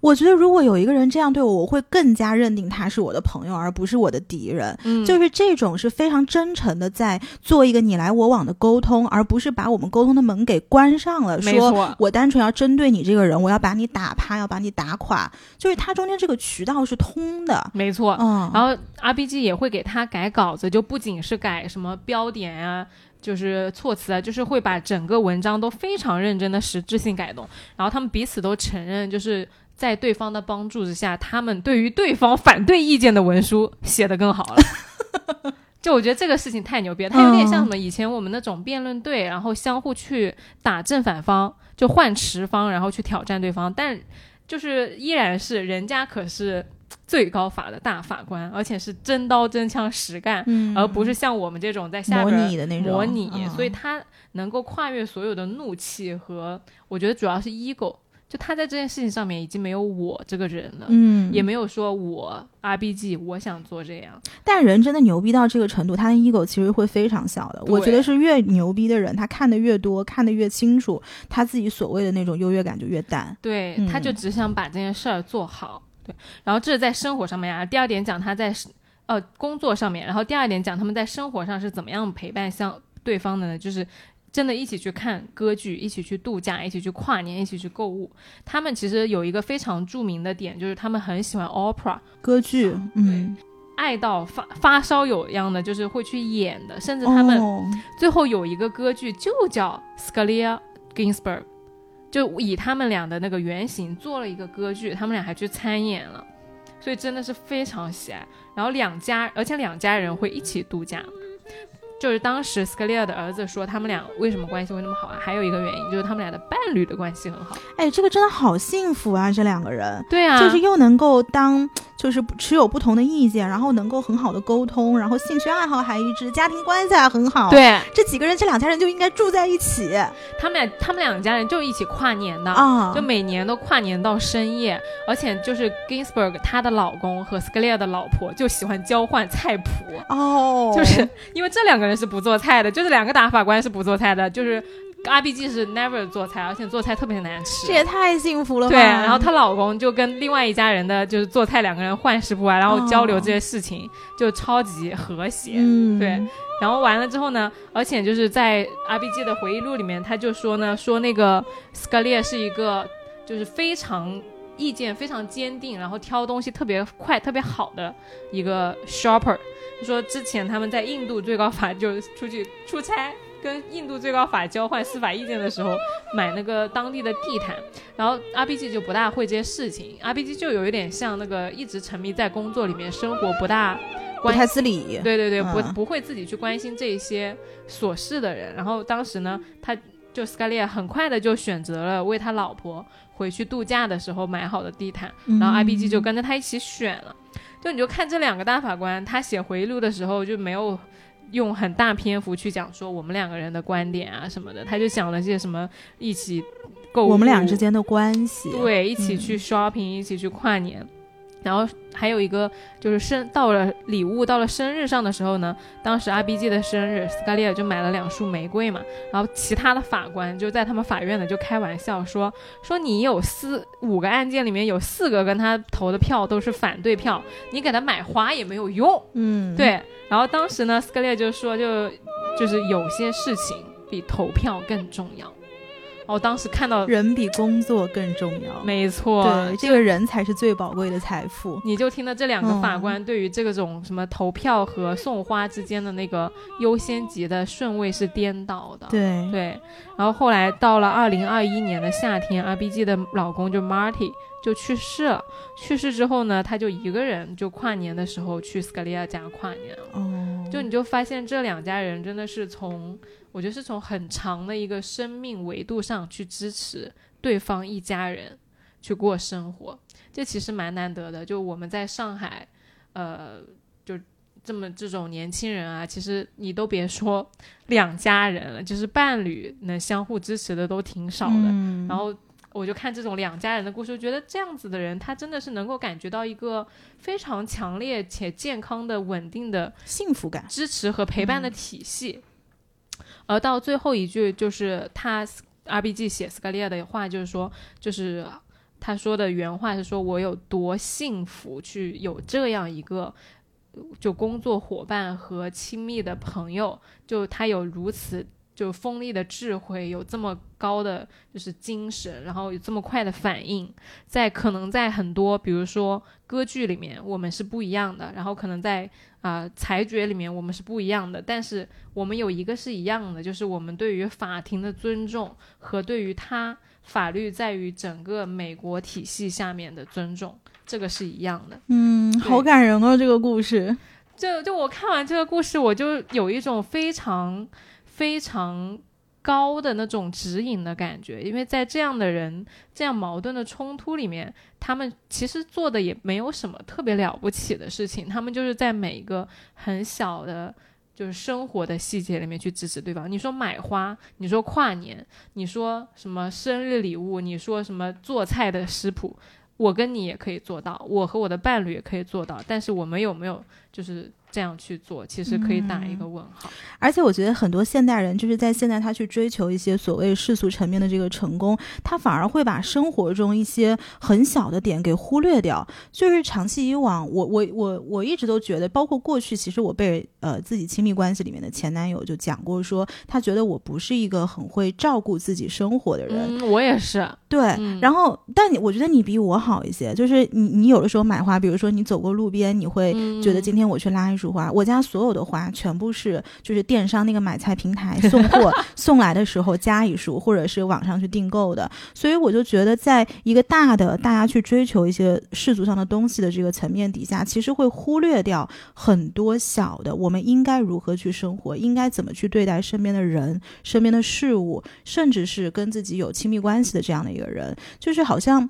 我觉得，如果有一个人这样对我，我会更加认定他是我的朋友，而不是我的敌人。嗯，就是这种是非常真诚的，在做一个你来我往的沟通，而不是把我们沟通的门给关上了。说我单纯要针对你这个人，我要把你打趴，要把你打垮。就是他中间这个渠道是通的。没错。嗯。然后 RBG 也会给他改稿子，就不仅是改什么标点啊。就是措辞啊，就是会把整个文章都非常认真的实质性改动，然后他们彼此都承认，就是在对方的帮助之下，他们对于对方反对意见的文书写得更好了。就我觉得这个事情太牛逼了，它有点像什么以前我们那种辩论队，然后相互去打正反方，就换持方，然后去挑战对方，但就是依然是人家可是。最高法的大法官，而且是真刀真枪实干，而不是像我们这种在下边模拟的那种。模拟，所以他能够跨越所有的怒气和，我觉得主要是 ego，就他在这件事情上面已经没有我这个人了，嗯，也没有说我 RBG 我想做这样，但人真的牛逼到这个程度，他的 ego 其实会非常小的。我觉得是越牛逼的人，他看的越多，看的越清楚，他自己所谓的那种优越感就越淡，对，他就只想把这件事儿做好。对，然后这是在生活上面啊。第二点讲他在呃工作上面，然后第二点讲他们在生活上是怎么样陪伴相对方的呢？就是真的一起去看歌剧，一起去度假，一起去跨年，一起去购物。他们其实有一个非常著名的点，就是他们很喜欢 opera 歌剧，嗯，爱到发发烧友一样的，就是会去演的。甚至他们最后有一个歌剧就叫 Scalia Ginsburg。就以他们俩的那个原型做了一个歌剧，他们俩还去参演了，所以真的是非常喜爱。然后两家，而且两家人会一起度假。就是当时斯科利亚的儿子说，他们俩为什么关系会那么好啊？还有一个原因就是他们俩的伴侣的关系很好。哎，这个真的好幸福啊！这两个人，对啊，就是又能够当。就是持有不同的意见，然后能够很好的沟通，然后兴趣爱好还一致，家庭关系还很好。对，这几个人，这两家人就应该住在一起。他们俩，他们两家人就一起跨年的啊，就每年都跨年到深夜。而且就是 Ginsburg 她的老公和 Scalia 的老婆就喜欢交换菜谱哦，就是因为这两个人是不做菜的，就是两个大法官是不做菜的，就是。阿 B G 是 never 做菜，而且做菜特别难吃。这也太幸福了吧！对，然后她老公就跟另外一家人的就是做菜，两个人换食谱啊，然后交流这些事情，就超级和谐。嗯，对，然后完了之后呢，而且就是在 R B G 的回忆录里面，他就说呢，说那个 Scalia 是一个就是非常意见非常坚定，然后挑东西特别快、特别好的一个 shopper。说之前他们在印度最高法就出去出差。跟印度最高法交换司法意见的时候，买那个当地的地毯，然后 R B G 就不大会这些事情，R B G 就有一点像那个一直沉迷在工作里面，生活不大不太自理，对对对，不不会自己去关心这些琐事的人。然后当时呢，他就 Scalia 很快的就选择了为他老婆回去度假的时候买好的地毯，然后 R B G 就跟着他一起选了。就你就看这两个大法官，他写回忆录的时候就没有。用很大篇幅去讲说我们两个人的观点啊什么的，他就讲了些什么一起购物，我们俩之间的关系，对，一起去 shopping，一起去跨年。然后还有一个就是生到了礼物到了生日上的时候呢，当时 R B G 的生日，斯卡利尔就买了两束玫瑰嘛。然后其他的法官就在他们法院呢就开玩笑说说你有四五个案件里面有四个跟他投的票都是反对票，你给他买花也没有用。嗯，对。然后当时呢，斯卡利尔就说就就是有些事情比投票更重要。我当时看到人比工作更重要，没错，对，这个人才是最宝贵的财富。你就听到这两个法官对于这个种什么投票和送花之间的那个优先级的顺位是颠倒的，对对。然后后来到了二零二一年的夏天，R B G 的老公就 Marty 就去世了。去世之后呢，他就一个人就跨年的时候去斯卡利亚家跨年了。哦，就你就发现这两家人真的是从。我觉得是从很长的一个生命维度上去支持对方一家人去过生活，这其实蛮难得的。就我们在上海，呃，就这么这种年轻人啊，其实你都别说两家人了，就是伴侣能相互支持的都挺少的。然后我就看这种两家人的故事，觉得这样子的人，他真的是能够感觉到一个非常强烈且健康的、稳定的幸福感、支持和陪伴的体系。而到最后一句，就是他 R B G 写斯卡利亚的话，就是说，就是他说的原话是说：“我有多幸福，去有这样一个就工作伙伴和亲密的朋友，就他有如此。”就锋利的智慧，有这么高的就是精神，然后有这么快的反应，在可能在很多比如说歌剧里面，我们是不一样的，然后可能在啊裁决里面我们是不一样的，但是我们有一个是一样的，就是我们对于法庭的尊重和对于他法律在于整个美国体系下面的尊重，这个是一样的。嗯，好感人哦，这个故事。就就我看完这个故事，我就有一种非常。非常高的那种指引的感觉，因为在这样的人、这样矛盾的冲突里面，他们其实做的也没有什么特别了不起的事情，他们就是在每一个很小的，就是生活的细节里面去支持对方。你说买花，你说跨年，你说什么生日礼物，你说什么做菜的食谱，我跟你也可以做到，我和我的伴侣也可以做到，但是我们有没有就是？这样去做，其实可以打一个问号。而且我觉得很多现代人就是在现在他去追求一些所谓世俗层面的这个成功，他反而会把生活中一些很小的点给忽略掉。就是长期以往，我我我我一直都觉得，包括过去，其实我被呃自己亲密关系里面的前男友就讲过，说他觉得我不是一个很会照顾自己生活的人。嗯，我也是。对，然后但你我觉得你比我好一些，就是你你有的时候买花，比如说你走过路边，你会觉得今天我去拉一。束花，我家所有的花全部是就是电商那个买菜平台送货 送来的时候加一束，或者是网上去订购的。所以我就觉得，在一个大的大家去追求一些世俗上的东西的这个层面底下，其实会忽略掉很多小的，我们应该如何去生活，应该怎么去对待身边的人、身边的事物，甚至是跟自己有亲密关系的这样的一个人，就是好像。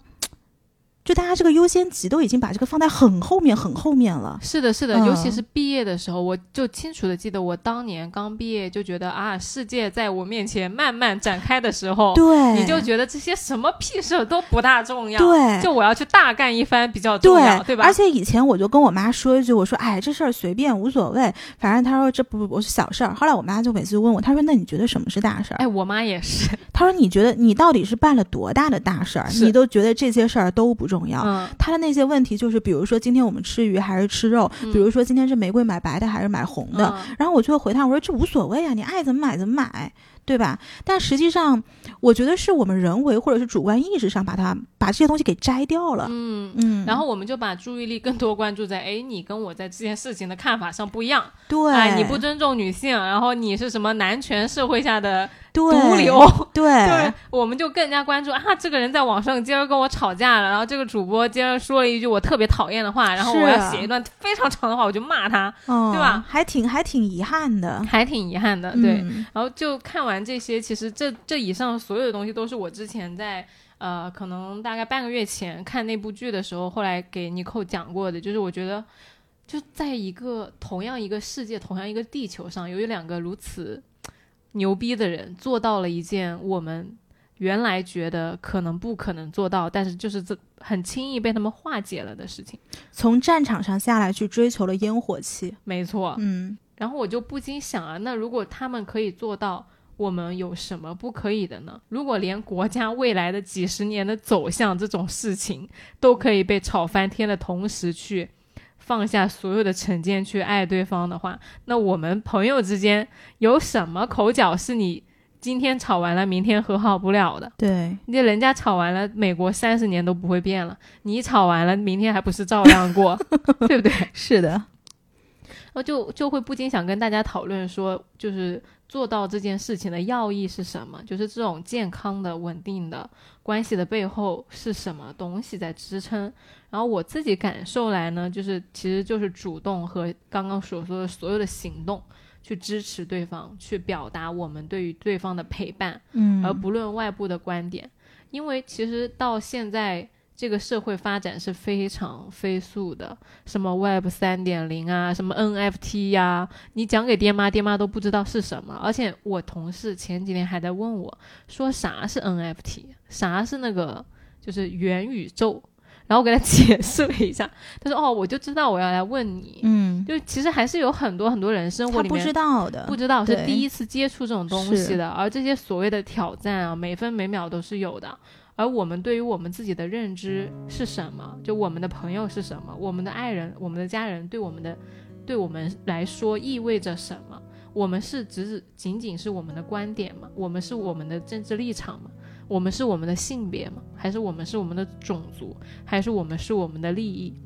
就大家这个优先级都已经把这个放在很后面、很后面了。是的，是的，嗯尤其是毕业的时候，我就清楚的记得，我当年刚毕业就觉得啊，世界在我面前慢慢展开的时候，对，你就觉得这些什么屁事儿都不大重要，对，就我要去大干一番比较重要，对吧？而且以前我就跟我妈说一句，我说哎，这事儿随便无所谓，反正她说这不我是小事儿。后来我妈就每次就问我，她说那你觉得什么是大事儿？哎，我妈也是，她说你觉得你到底是办了多大的大事儿？你都觉得这些事儿都不重要。嗯，她的那些问题就是，比如说今天我们吃鱼还是吃肉，嗯比如说今天是玫瑰买白的还是买红的，嗯然后我就会回他，我说这无所谓啊，你爱怎么买怎么买，对吧？但实际上，我觉得是我们人为或者是主观意识上把它把这些东西给摘掉了。嗯。嗯，然后我们就把注意力更多关注在，哎，你跟我在这件事情的看法上不一样，对，哎，你不尊重女性，然后你是什么男权社会下的对毒瘤，对对，我们就更加关注啊，这个人在网上今儿跟我吵架了，然后这个主播今儿说了一句我特别讨厌的话，然后我要写一段非常长的话，我就骂他，嗯，对吧？还挺还挺遗憾的，还挺遗憾的，对。嗯。然后就看完这些，其实这这以上所有的东西都是我之前在呃，可能大概半个月前看那部剧的时候，后来给尼寇讲过的，就是我觉得就在一个同样一个世界、同样一个地球上，由于两个如此牛逼的人做到了一件我们原来觉得可能不可能做到，但是就是这很轻易被他们化解了的事情。从战场上下来去追求了烟火气，没错，嗯，然后我就不禁想啊，那如果他们可以做到，我们有什么不可以的呢？如果连国家未来的几十年的走向这种事情都可以被炒翻天的同时去放下所有的成见去爱对方的话，那我们朋友之间有什么口角是你今天吵完了，明天和好不了的？对，那人家吵完了，美国三十年都不会变了，你吵完了，明天还不是照样过，对不对？是的，然后就就会不禁想跟大家讨论说，就是做到这件事情的要义是什么？就是这种健康的、稳定的关系的背后是什么东西在支撑？然后我自己感受来呢，就是其实就是主动和刚刚所说的所有的行动，去支持对方，去表达我们对于对方的陪伴，嗯，而不论外部的观点。因为其实到现在这个社会发展是非常飞速的，什么 Web 三点零啊，什么 NFT 呀、你讲给爹妈，爹妈都不知道是什么。而且我同事前几天还在问我，说啥是 NFT，啥是那个就是元宇宙。然后我给他 解释了一下，他说：“哦，我就知道我要来问你。嗯，就其实还是有很多很多人生活里面不知道的，不知道是第一次接触这种东西的，而这些所谓的挑战啊，每分每秒都是有的。而我们对于我们自己的认知是什么？就我们的朋友是什么？我们的爱人、我们的家人对我们的，对我们来说意味着什么？我们是只是仅仅是我们的观点吗？我们是我们的政治立场吗？我们是我们的性别吗？还是我们是我们的种族？还是我们是我们的利益？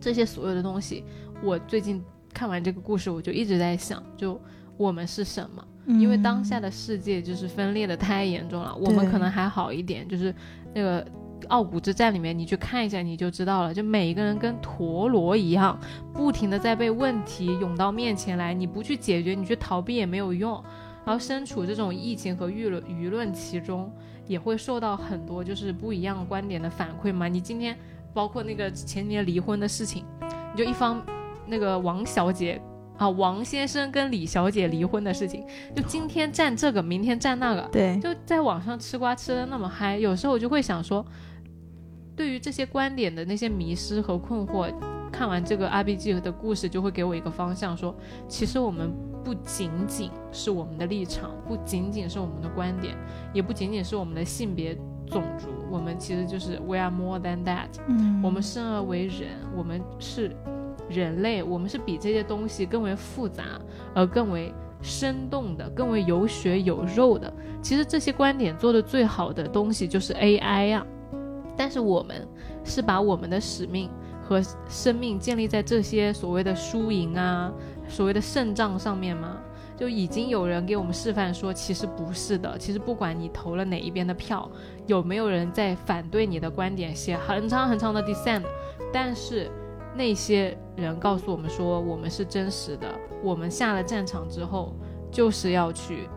这些所有的东西，我最近看完这个故事，我就一直在想，就我们是什么？因为当下嗯的世界就是分裂的太严重了，我们可能还好一点，就是那个傲骨之战里面，你去看一下你就知道了，就每一个人跟陀螺一样，不停的在被问题涌到面前来，你不去解决，你去逃避也没有用。然后身处这种疫情和舆论舆论其中，也会受到很多就是不一样观点的反馈嘛。你今天包括那个前年离婚的事情，你就一方那个王小姐啊，王先生跟李小姐离婚的事情，就今天站这个，明天站那个，对，就在网上吃瓜吃的那么嗨，有时候我就会想说，对于这些观点的那些迷失和困惑，看完这个 R B G 的故事，就会给我一个方向说，其实我们不仅仅是我们的立场，不仅仅是我们的观点，也不仅仅是我们的性别、种族，我们其实就是 we are more than that。嗯，我们生而为人，我们是人类，我们是比这些东西更为复杂，而更为生动的，更为有血有肉的。其实这些观点做的最好的东西就是 AI 呀、但是我们是把我们的使命和生命建立在这些所谓的输赢啊、所谓的胜仗上面吗？就已经有人给我们示范说，其实不是的。其实不管你投了哪一边的票，有没有人在反对你的观点，写很长很长的 dissent，但是那些人告诉我们说，我们是真实的。我们下了战场之后，就是要去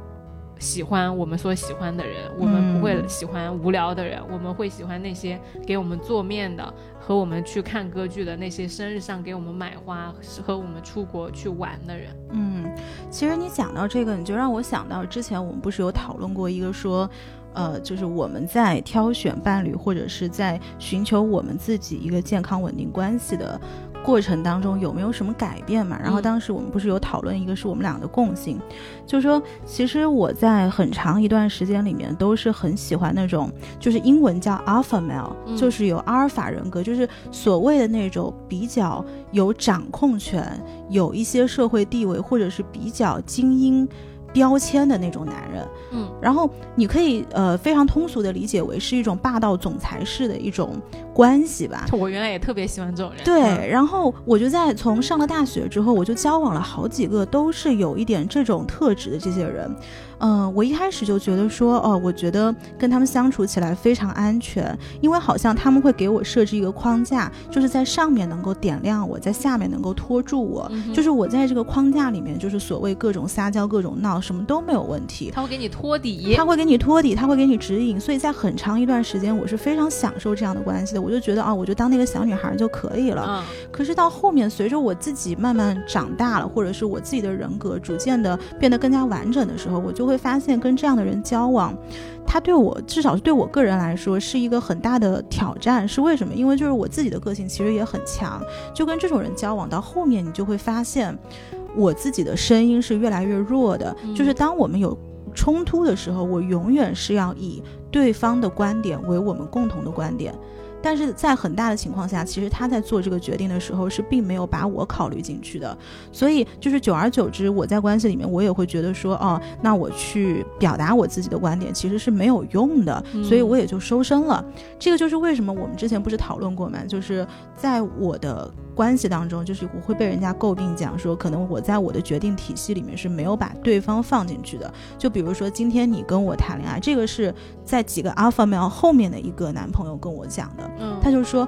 喜欢我们所喜欢的人，我们不会喜欢无聊的人，我们会喜欢那些给我们做面的和我们去看歌剧的那些生日上给我们买花和我们出国去玩的人。嗯，其实你讲到这个，你就让我想到之前我们不是有讨论过一个说，呃，就是我们在挑选伴侣或者是在寻求我们自己一个健康稳定关系的过程当中有没有什么改变嘛？然后嗯当时我们不是有讨论一个是我们俩的共性，就是说其实我在很长一段时间里面都是很喜欢那种，就是英文叫 alpha male，、嗯就是有阿尔法人格，就是所谓的那种比较有掌控权、有一些社会地位或者是比较精英标签的那种男人。嗯然后你可以呃非常通俗的理解为是一种霸道总裁式的一种关系吧。我原来也特别喜欢这种人。对，嗯然后我就在从上了大学之后，我就交往了好几个都是有一点这种特质的这些人。嗯、我一开始就觉得说，哦，我觉得跟他们相处起来非常安全，因为好像他们会给我设置一个框架，就是在上面能够点亮我，在下面能够拖住我。嗯就是我在这个框架里面，就是所谓各种撒娇、各种闹，什么都没有问题。他会给你托底他。会给你托底，他会给你指引，所以在很长一段时间，我是非常享受这样的关系的。我就觉得啊，我就当那个小女孩就可以了。嗯可是到后面，随着我自己慢慢长大了，或者是我自己的人格逐渐的变得更加完整的时候，我就会发现跟这样的人交往，他对我至少是对我个人来说是一个很大的挑战。是为什么？因为就是我自己的个性其实也很强，就跟这种人交往到后面，你就会发现我自己的声音是越来越弱的。嗯就是当我们有冲突的时候，我永远是要以对方的观点为我们共同的观点。但是在很大的情况下，其实他在做这个决定的时候是并没有把我考虑进去的，所以就是久而久之，我在关系里面我也会觉得说，哦，那我去表达我自己的观点其实是没有用的，嗯所以我也就收身了。这个就是为什么我们之前不是讨论过吗，就是在我的关系当中，就是我会被人家诟病讲说，可能我在我的决定体系里面是没有把对方放进去的。就比如说今天你跟我谈恋爱，这个是在几个 alpha male 后面的一个男朋友跟我讲的，嗯，他就说。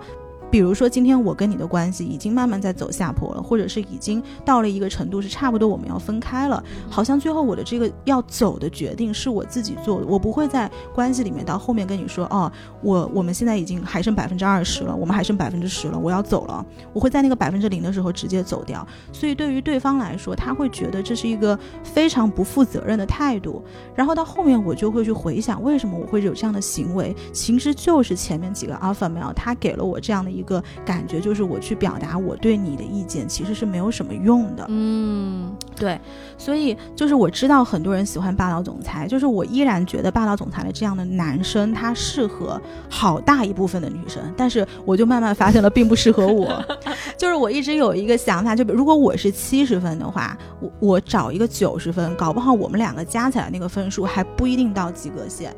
比如说，今天我跟你的关系已经慢慢在走下坡了，或者是已经到了一个程度，是差不多我们要分开了。好像最后我的这个要走的决定是我自己做的，我不会在关系里面到后面跟你说，哦，我我们现在已经还剩百分之二十了，我们还剩百分之十了，我要走了。我会在那个百分之零的时候直接走掉。所以对于对方来说，他会觉得这是一个非常不负责任的态度。然后到后面我就会去回想，为什么我会有这样的行为？其实就是前面几个 alpha male 他给了我这样的一个感觉，就是我去表达我对你的意见其实是没有什么用的。嗯对，所以就是我知道很多人喜欢霸道总裁，就是我依然觉得霸道总裁的这样的男生，他适合好大一部分的女生，但是我就慢慢发现了，并不适合我。就是我一直有一个想法，就比如果我是七十分的话，我我找一个九十分，搞不好我们两个加起来那个分数还不一定到及格线。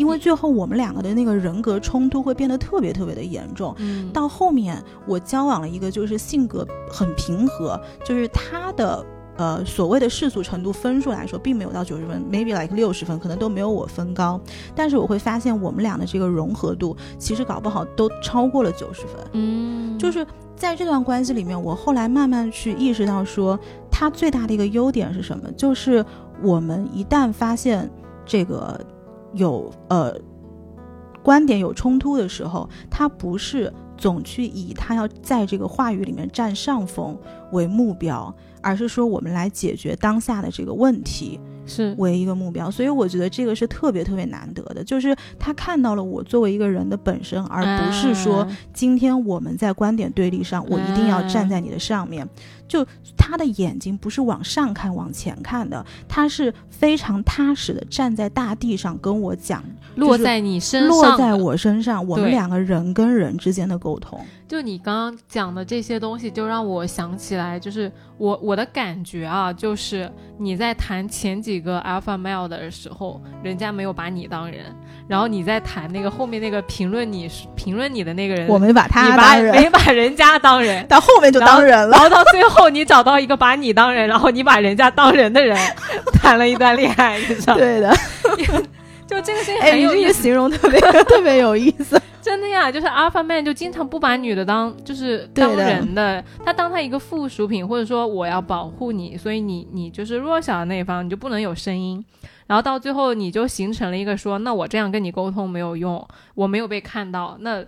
因为最后我们两个的那个人格冲突会变得特别特别的严重，嗯，到后面，我交往了一个就是性格很平和，就是他的呃所谓的世俗程度分数来说，并没有到九十分，maybe like 六十分，可能都没有我分高。但是我会发现，我们俩的这个融合度，其实搞不好都超过了九十分。嗯，就是在这段关系里面，我后来慢慢去意识到说，他最大的一个优点是什么？就是我们一旦发现这个有呃观点有冲突的时候，他不是总去以他要在这个话语里面占上风为目标，而是说我们来解决当下的这个问题。是为一个目标，所以我觉得这个是特别特别难得的，就是他看到了我作为一个人的本身，而不是说啊今天我们在观点对立上，我一定要站在你的上面。就他的眼睛不是往上看、往前看的，他是非常踏实的站在大地上跟我讲，落在你身上，落在我身上，我们两个人跟人之间的沟通。就你刚刚讲的这些东西，就让我想起来，就是我我的感觉啊，就是你在谈前几个 alpha male 的时候，人家没有把你当人，然后你在谈那个后面那个评论你评论你的那个人，我没把他当人，没把人家当人。到后面就当人了然。后到最后，你找到一个把你当人，然后你把人家当人的人，谈了一段恋爱，你知道吗？对的，就这个事情哎，你这个很有意思。形容特别 特别有意思。真的呀，就是 Alpha Man 就经常不把女的当就是当人的，他当他一个附属品，或者说我要保护你，所以你你就是弱小的那一方，你就不能有声音。然后到最后你就形成了一个说，那我这样跟你沟通没有用，我没有被看到，那。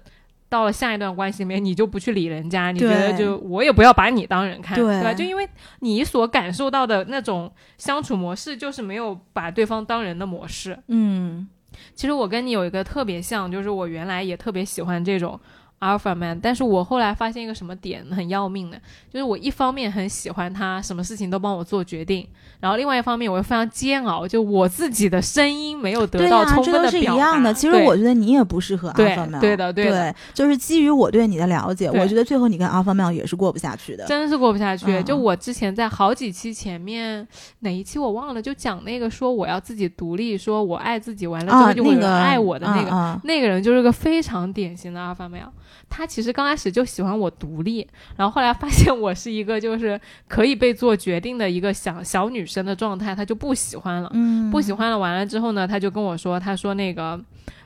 到了下一段关系里面，你就不去理人家，你觉得就我也不要把你当人看，对吧？就因为你所感受到的那种相处模式，就是没有把对方当人的模式。嗯，其实我跟你有一个特别像，就是我原来也特别喜欢这种。Alpha man，但是我后来发现一个什么点很要命的，就是我一方面很喜欢他，什么事情都帮我做决定，然后另外一方面我又非常煎熬，就我自己的声音没有得到充分的表达。这都是一样的。其实我觉得你也不适合 Alpha man。对的，对的。就是基于我对你的了解，我觉得最后你跟 Alpha man 也是过不下去的。真的是过不下去。就我之前在好几期前面哪一期我忘了，就讲那个说我要自己独立，说我爱自己，完了之后就会有人爱我的那个那个人，就是个非常典型的 Alpha man。他其实刚开始就喜欢我独立，然后后来发现我是一个就是可以被做决定的一个小小女生的状态，他就不喜欢了。嗯，不喜欢了。完了之后呢，他就跟我说：“他说那个，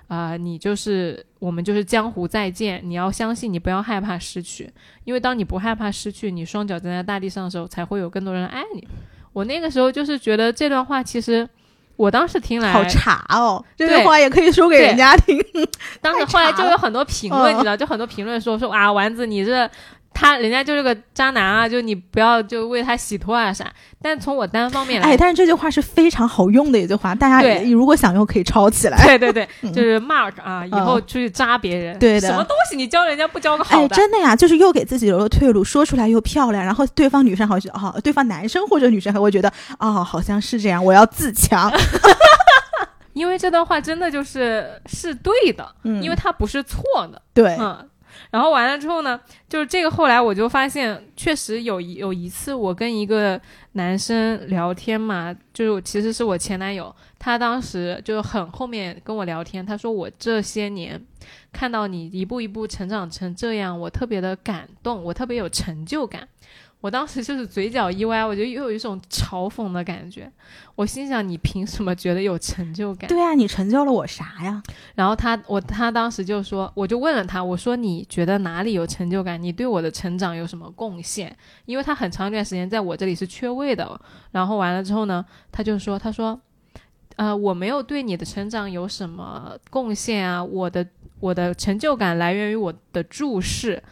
啊，你就是我们就是江湖再见，你要相信，你不要害怕失去，因为当你不害怕失去，你双脚站在大地上的时候，才会有更多人爱你。”我那个时候就是觉得这段话其实。我当时听来好茶哦，这句话也可以说给人家听。当时后来就有很多评论，你知道，就很多评论说说啊，丸子你这。他人家就是个渣男啊，就你不要就为他洗脱啊啥。但从我单方面来，哎，但是这句话是非常好用的一句话，大家如果想用可以抄起来。对对对，就是 Mark 啊，以后出去扎别人，对的，什么东西你教人家不教个好的？哎，真的呀，就是又给自己留了退路，说出来又漂亮，然后对方女生好像哦，对方男生或者女生还会觉得哦，好像是这样，我要自强。因为这段话真的就是是对的，因为它不是错的，对，嗯。然后完了之后呢，就是这个后来我就发现，确实有有一次我跟一个男生聊天嘛，就是其实是我前男友，他当时就很后面跟我聊天，他说我这些年看到你一步一步成长成这样，我特别的感动，我特别有成就感。我当时就是嘴角一歪，我觉得又有一种嘲讽的感觉。我心想：你凭什么觉得有成就感？对啊，你成就了我啥呀？然后他，我他当时就说，我就问了他，我说你觉得哪里有成就感？你对我的成长有什么贡献？因为他很长一段时间在我这里是缺位的。然后完了之后呢，他就说，他说，呃，我没有对你的成长有什么贡献啊，我的我的成就感来源于我的注视。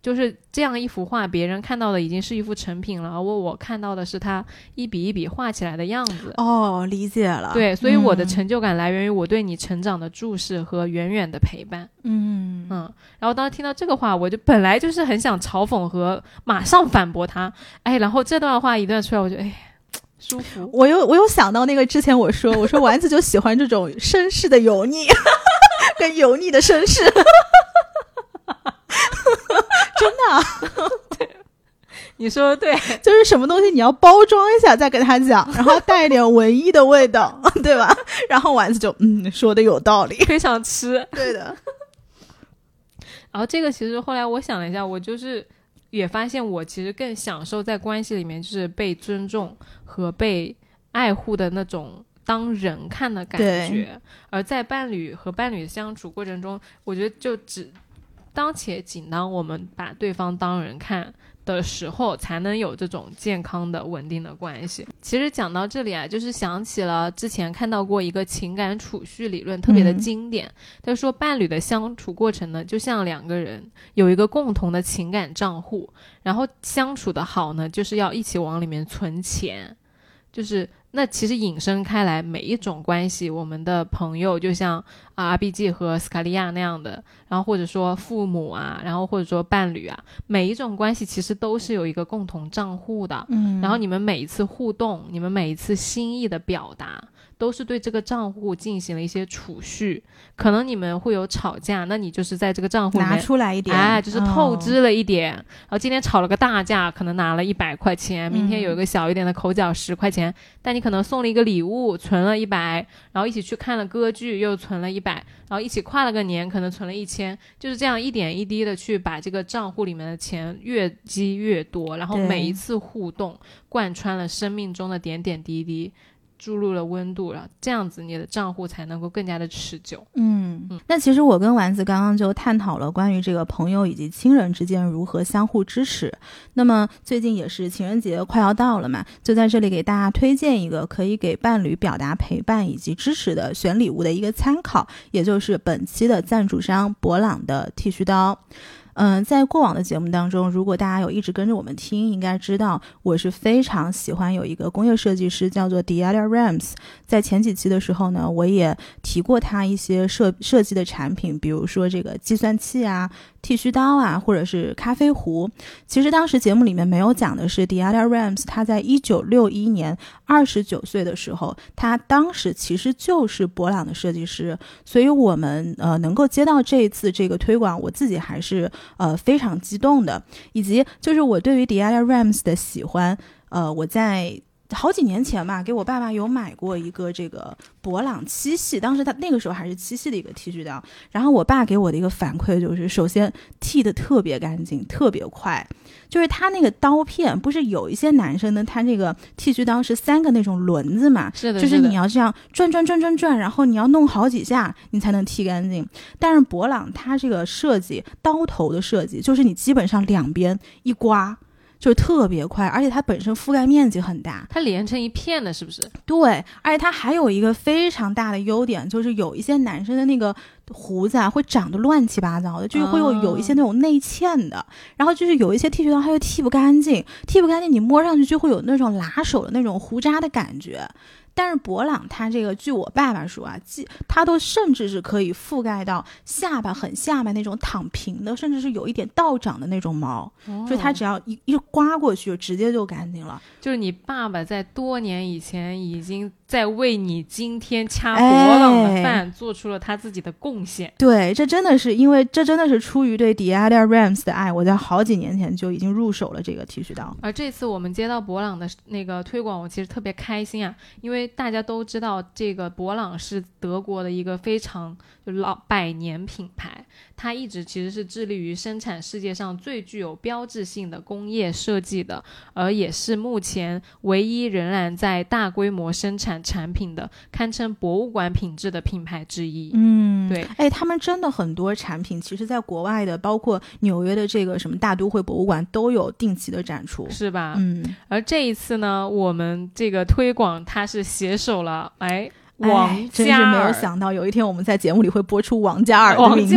就是这样一幅画，别人看到的已经是一幅成品了，而我我看到的是他一笔一笔画起来的样子。哦，理解了。对，所以我的成就感来源于我对你成长的注视和远远的陪伴。嗯嗯。然后当时听到这个话，我就本来就是很想嘲讽和马上反驳他。哎，然后这段话一段出来，我就哎，舒服。我又我又想到那个之前我说 我说丸子就喜欢这种绅士的油腻，跟油腻的绅士。真的，对，你说的对，就是什么东西你要包装一下再给他讲，然后带一点文艺的味道，对吧？然后丸子就嗯说的有道理，非常吃，对的。然后这个其实后来我想了一下，我就是也发现我其实更享受在关系里面就是被尊重和被爱护的那种当人看的感觉，而在伴侣和伴侣的相处过程中，我觉得就只。当且仅当我们把对方当人看的时候，才能有这种健康的、稳定的关系。其实讲到这里啊，就是想起了之前看到过一个情感储蓄理论，特别的经典。他说，伴侣的相处过程呢，就像两个人有一个共同的情感账户，然后相处的好呢，就是要一起往里面存钱，就是。那其实引申开来，每一种关系，我们的朋友就像啊 R B G 和斯卡利亚那样的，然后或者说父母啊，然后或者说伴侣啊，每一种关系其实都是有一个共同账户的。嗯，然后你们每一次互动，你们每一次心意的表达。都是对这个账户进行了一些储蓄，可能你们会有吵架，那你就是在这个账户拿出来一点，哎，就是透支了一点。然后今天吵了个大架，可能拿了一百块钱，明天有一个小一点的口角十块钱，但你可能送了一个礼物，存了一百，然后一起去看了歌剧，又存了一百，然后一起跨了个年，可能存了一千，就是这样一点一滴的去把这个账户里面的钱越积越多，然后每一次互动贯穿了生命中的点点滴滴。注入了温度，然后这样子你的账户才能够更加的持久。嗯，那其实我跟丸子刚刚就探讨了关于这个朋友以及亲人之间如何相互支持。那么最近也是情人节快要到了嘛，就在这里给大家推荐一个可以给伴侣表达陪伴以及支持的选礼物的一个参考，也就是本期的赞助商博朗的剃须刀。嗯，在过往的节目当中，如果大家有一直跟着我们听，应该知道我是非常喜欢有一个工业设计师叫做 Diana Rams。在前几期的时候呢，我也提过他一些设设计的产品，比如说这个计算器啊、剃须刀啊，或者是咖啡壶。其实当时节目里面没有讲的是 Diana Rams，他在一九六一年二十九岁的时候，他当时其实就是博朗的设计师。所以我们呃能够接到这一次这个推广，我自己还是。呃，非常激动的，以及就是我对于 Diana Rams 的喜欢，呃，我在好几年前吧，给我爸爸有买过一个这个博朗七系，当时他那个时候还是七系的一个剃须刀，然后我爸给我的一个反馈就是，首先剃的特别干净，特别快。就是他那个刀片，不是有一些男生呢，他那个剃须刀是三个那种轮子嘛？是的，就是你要这样转转转转转，然后你要弄好几下，你才能剃干净。但是博朗它这个设计，刀头的设计，就是你基本上两边一刮。就是特别快，而且它本身覆盖面积很大，它连成一片的，是不是？对，而且它还有一个非常大的优点，就是有一些男生的那个胡子啊，会长得乱七八糟的，就是会有有一些那种内嵌的，然后就是有一些剃须刀它又剃不干净，剃不干净，你摸上去就会有那种拉手的那种胡渣的感觉。但是博朗它这个，据我爸爸说啊，既它都甚至是可以覆盖到下巴很下巴那种躺平的，甚至是有一点倒长的那种毛，所以它只要一一刮过去，直接就干净了。就是你爸爸在多年以前已经。在为你今天掐博朗的饭做出了他自己的贡献。对，这真的是因为这真的是出于对 Diana Rams 的爱。我在好几年前就已经入手了这个剃须刀。而这次我们接到博朗的那个推广，我其实特别开心啊，因为大家都知道这个博朗是德国的一个非常就老百年品牌，它一直其实是致力于生产世界上最具有标志性的工业设计的，而也是目前唯一仍然在大规模生产。产品的堪称博物馆品质的品牌之一，嗯，对，哎，他们真的很多产品，其实在国外的，包括纽约的这个什么大都会博物馆都有定期的展出，是吧？嗯，而这一次呢，我们这个推广它是携手了，哎。王真是没有想到，有一天我们在节目里会播出王嘉尔的名字，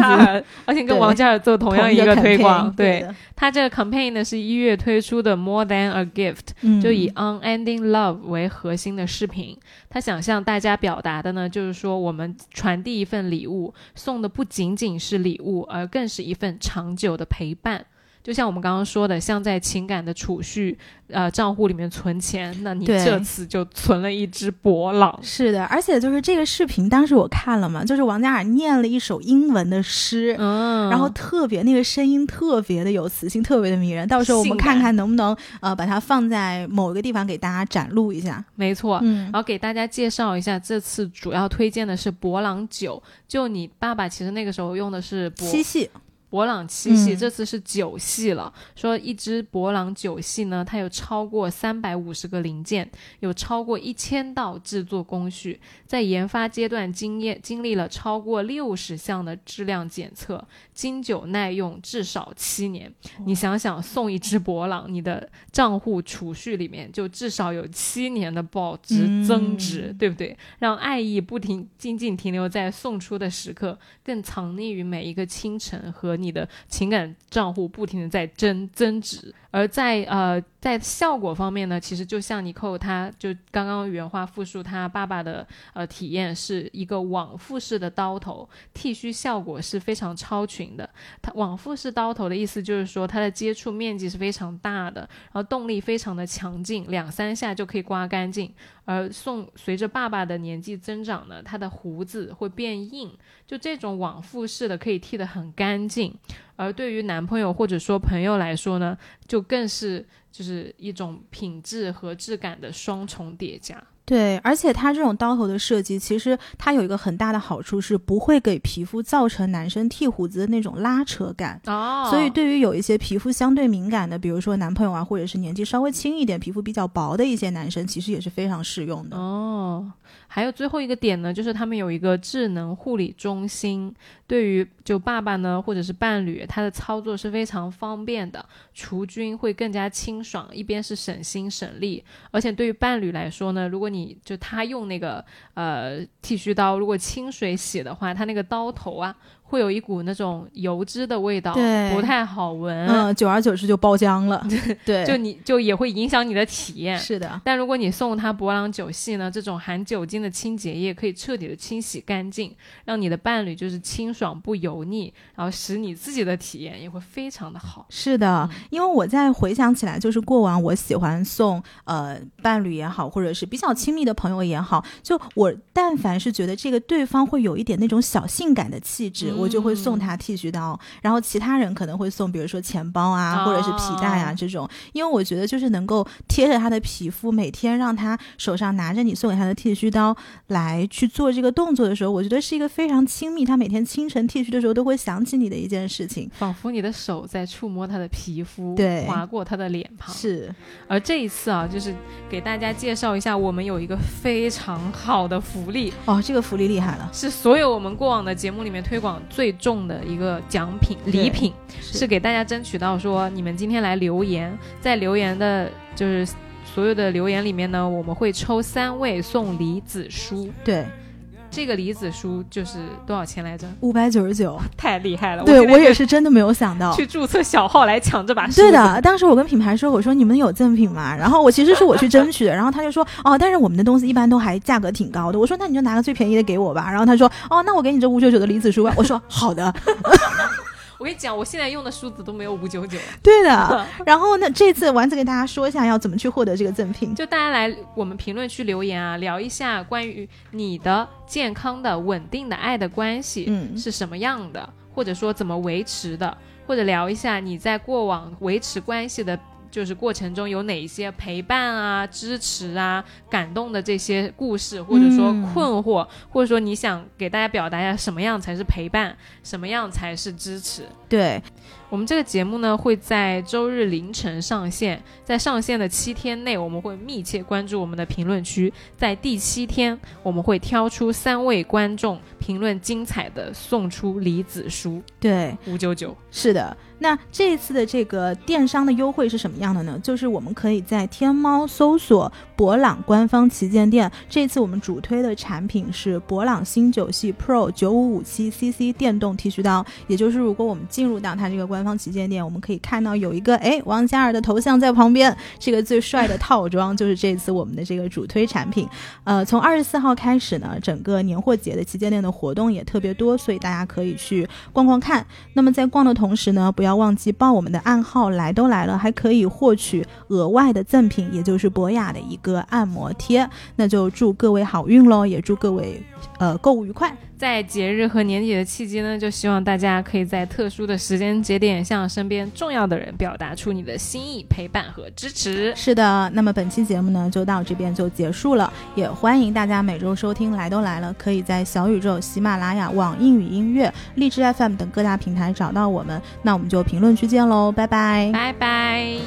而且跟王嘉尔做同样一个推广。对他这个 campaign 呢，是一月推出的 More Than a Gift，就以 Unending Love 为核心的视频。他想向大家表达的呢，就是说我们传递一份礼物，送的不仅仅是礼物，而更是一份长久的陪伴。就像我们刚刚说的，像在情感的储蓄呃账户里面存钱，那你这次就存了一只博朗。是的，而且就是这个视频，当时我看了嘛，就是王嘉尔念了一首英文的诗，嗯，然后特别那个声音特别的有磁性，特别的迷人。到时候我们看看能不能呃把它放在某个地方给大家展露一下。没错，嗯，然后给大家介绍一下，这次主要推荐的是博朗酒。就你爸爸其实那个时候用的是七系。博朗七系这次是九系了。说一只博朗九系呢，它有超过三百五十个零件，有超过一千道制作工序，在研发阶段经验经历了超过六十项的质量检测，经久耐用，至少七年。你想想，送一只博朗，你的账户储蓄里面就至少有七年的保值增值，对不对？让爱意不停仅仅停留在送出的时刻，更藏匿于每一个清晨和。你的情感账户不停的在增增值，而在呃在效果方面呢，其实就像尼寇他就刚刚原话复述他爸爸的呃体验是一个往复式的刀头剃须效果是非常超群的。它往复式刀头的意思就是说它的接触面积是非常大的，然后动力非常的强劲，两三下就可以刮干净。而送随着爸爸的年纪增长呢，他的胡子会变硬，就这种往复式的可以剃得很干净。而对于男朋友或者说朋友来说呢，就更是就是一种品质和质感的双重叠加。对，而且它这种刀头的设计，其实它有一个很大的好处是不会给皮肤造成男生剃胡子的那种拉扯感。哦，所以对于有一些皮肤相对敏感的，比如说男朋友啊，或者是年纪稍微轻一点、皮肤比较薄的一些男生，其实也是非常适用的。哦，还有最后一个点呢，就是他们有一个智能护理中心，对于就爸爸呢或者是伴侣，他的操作是非常方便的，除菌会更加清爽，一边是省心省力，而且对于伴侣来说呢，如果你就他用那个呃剃须刀，如果清水洗的话，他那个刀头啊。会有一股那种油脂的味道，对不太好闻。嗯，久而久之就包浆了。对，就你就也会影响你的体验。是的，但如果你送他博朗酒系呢，这种含酒精的清洁液可以彻底的清洗干净，让你的伴侣就是清爽不油腻，然后使你自己的体验也会非常的好。是的，因为我在回想起来，就是过往我喜欢送呃伴侣也好，或者是比较亲密的朋友也好，就我但凡是觉得这个对方会有一点那种小性感的气质。我就会送他剃须刀，然后其他人可能会送，比如说钱包啊，或者是皮带啊这种，因为我觉得就是能够贴着他的皮肤，每天让他手上拿着你送给他的剃须刀来去做这个动作的时候，我觉得是一个非常亲密。他每天清晨剃须的时候都会想起你的一件事情，仿佛你的手在触摸他的皮肤，对，划过他的脸庞。是，而这一次啊，就是给大家介绍一下，我们有一个非常好的福利哦，这个福利厉害了，是所有我们过往的节目里面推广。最重的一个奖品礼品，是给大家争取到说，你们今天来留言，在留言的，就是所有的留言里面呢，我们会抽三位送李子书。对。这个离子书就是多少钱来着？五百九十九，太厉害了！对我也是真的没有想到，去注册小号来抢这把书。对的，当时我跟品牌说，我说你们有赠品吗？然后我其实是我去争取的，然后他就说哦，但是我们的东西一般都还价格挺高的。我说那你就拿个最便宜的给我吧。然后他说哦，那我给你这五九九的离子书吧。我说好的。我跟你讲，我现在用的梳子都没有五九九。对的，然后呢，这次丸子给大家说一下要怎么去获得这个赠品。就大家来我们评论区留言啊，聊一下关于你的健康的、稳定的爱的关系，嗯，是什么样的，或者说怎么维持的，或者聊一下你在过往维持关系的。就是过程中有哪一些陪伴啊、支持啊、感动的这些故事，或者说困惑，或者说你想给大家表达一下什么样才是陪伴，什么样才是支持？对。我们这个节目呢会在周日凌晨上线，在上线的七天内，我们会密切关注我们的评论区，在第七天我们会挑出三位观众评论精彩的，送出李子书，对，五九九，是的。那这一次的这个电商的优惠是什么样的呢？就是我们可以在天猫搜索博朗官方旗舰店，这次我们主推的产品是博朗新九系 Pro 九五五七 CC 电动剃须刀，也就是如果我们进入到它这个官官方旗舰店，我们可以看到有一个哎王嘉尔的头像在旁边，这个最帅的套装 就是这次我们的这个主推产品。呃，从二十四号开始呢，整个年货节的旗舰店的活动也特别多，所以大家可以去逛逛看。那么在逛的同时呢，不要忘记报我们的暗号，来都来了，还可以获取额外的赠品，也就是博雅的一个按摩贴。那就祝各位好运喽，也祝各位呃，购物愉快。在节日和年底的契机呢，就希望大家可以在特殊的时间节点，向身边重要的人表达出你的心意、陪伴和支持。是的，那么本期节目呢，就到这边就结束了。也欢迎大家每周收听，来都来了，可以在小宇宙、喜马拉雅、网易云音乐、荔枝 FM 等各大平台找到我们。那我们就评论区见喽，拜拜，拜拜。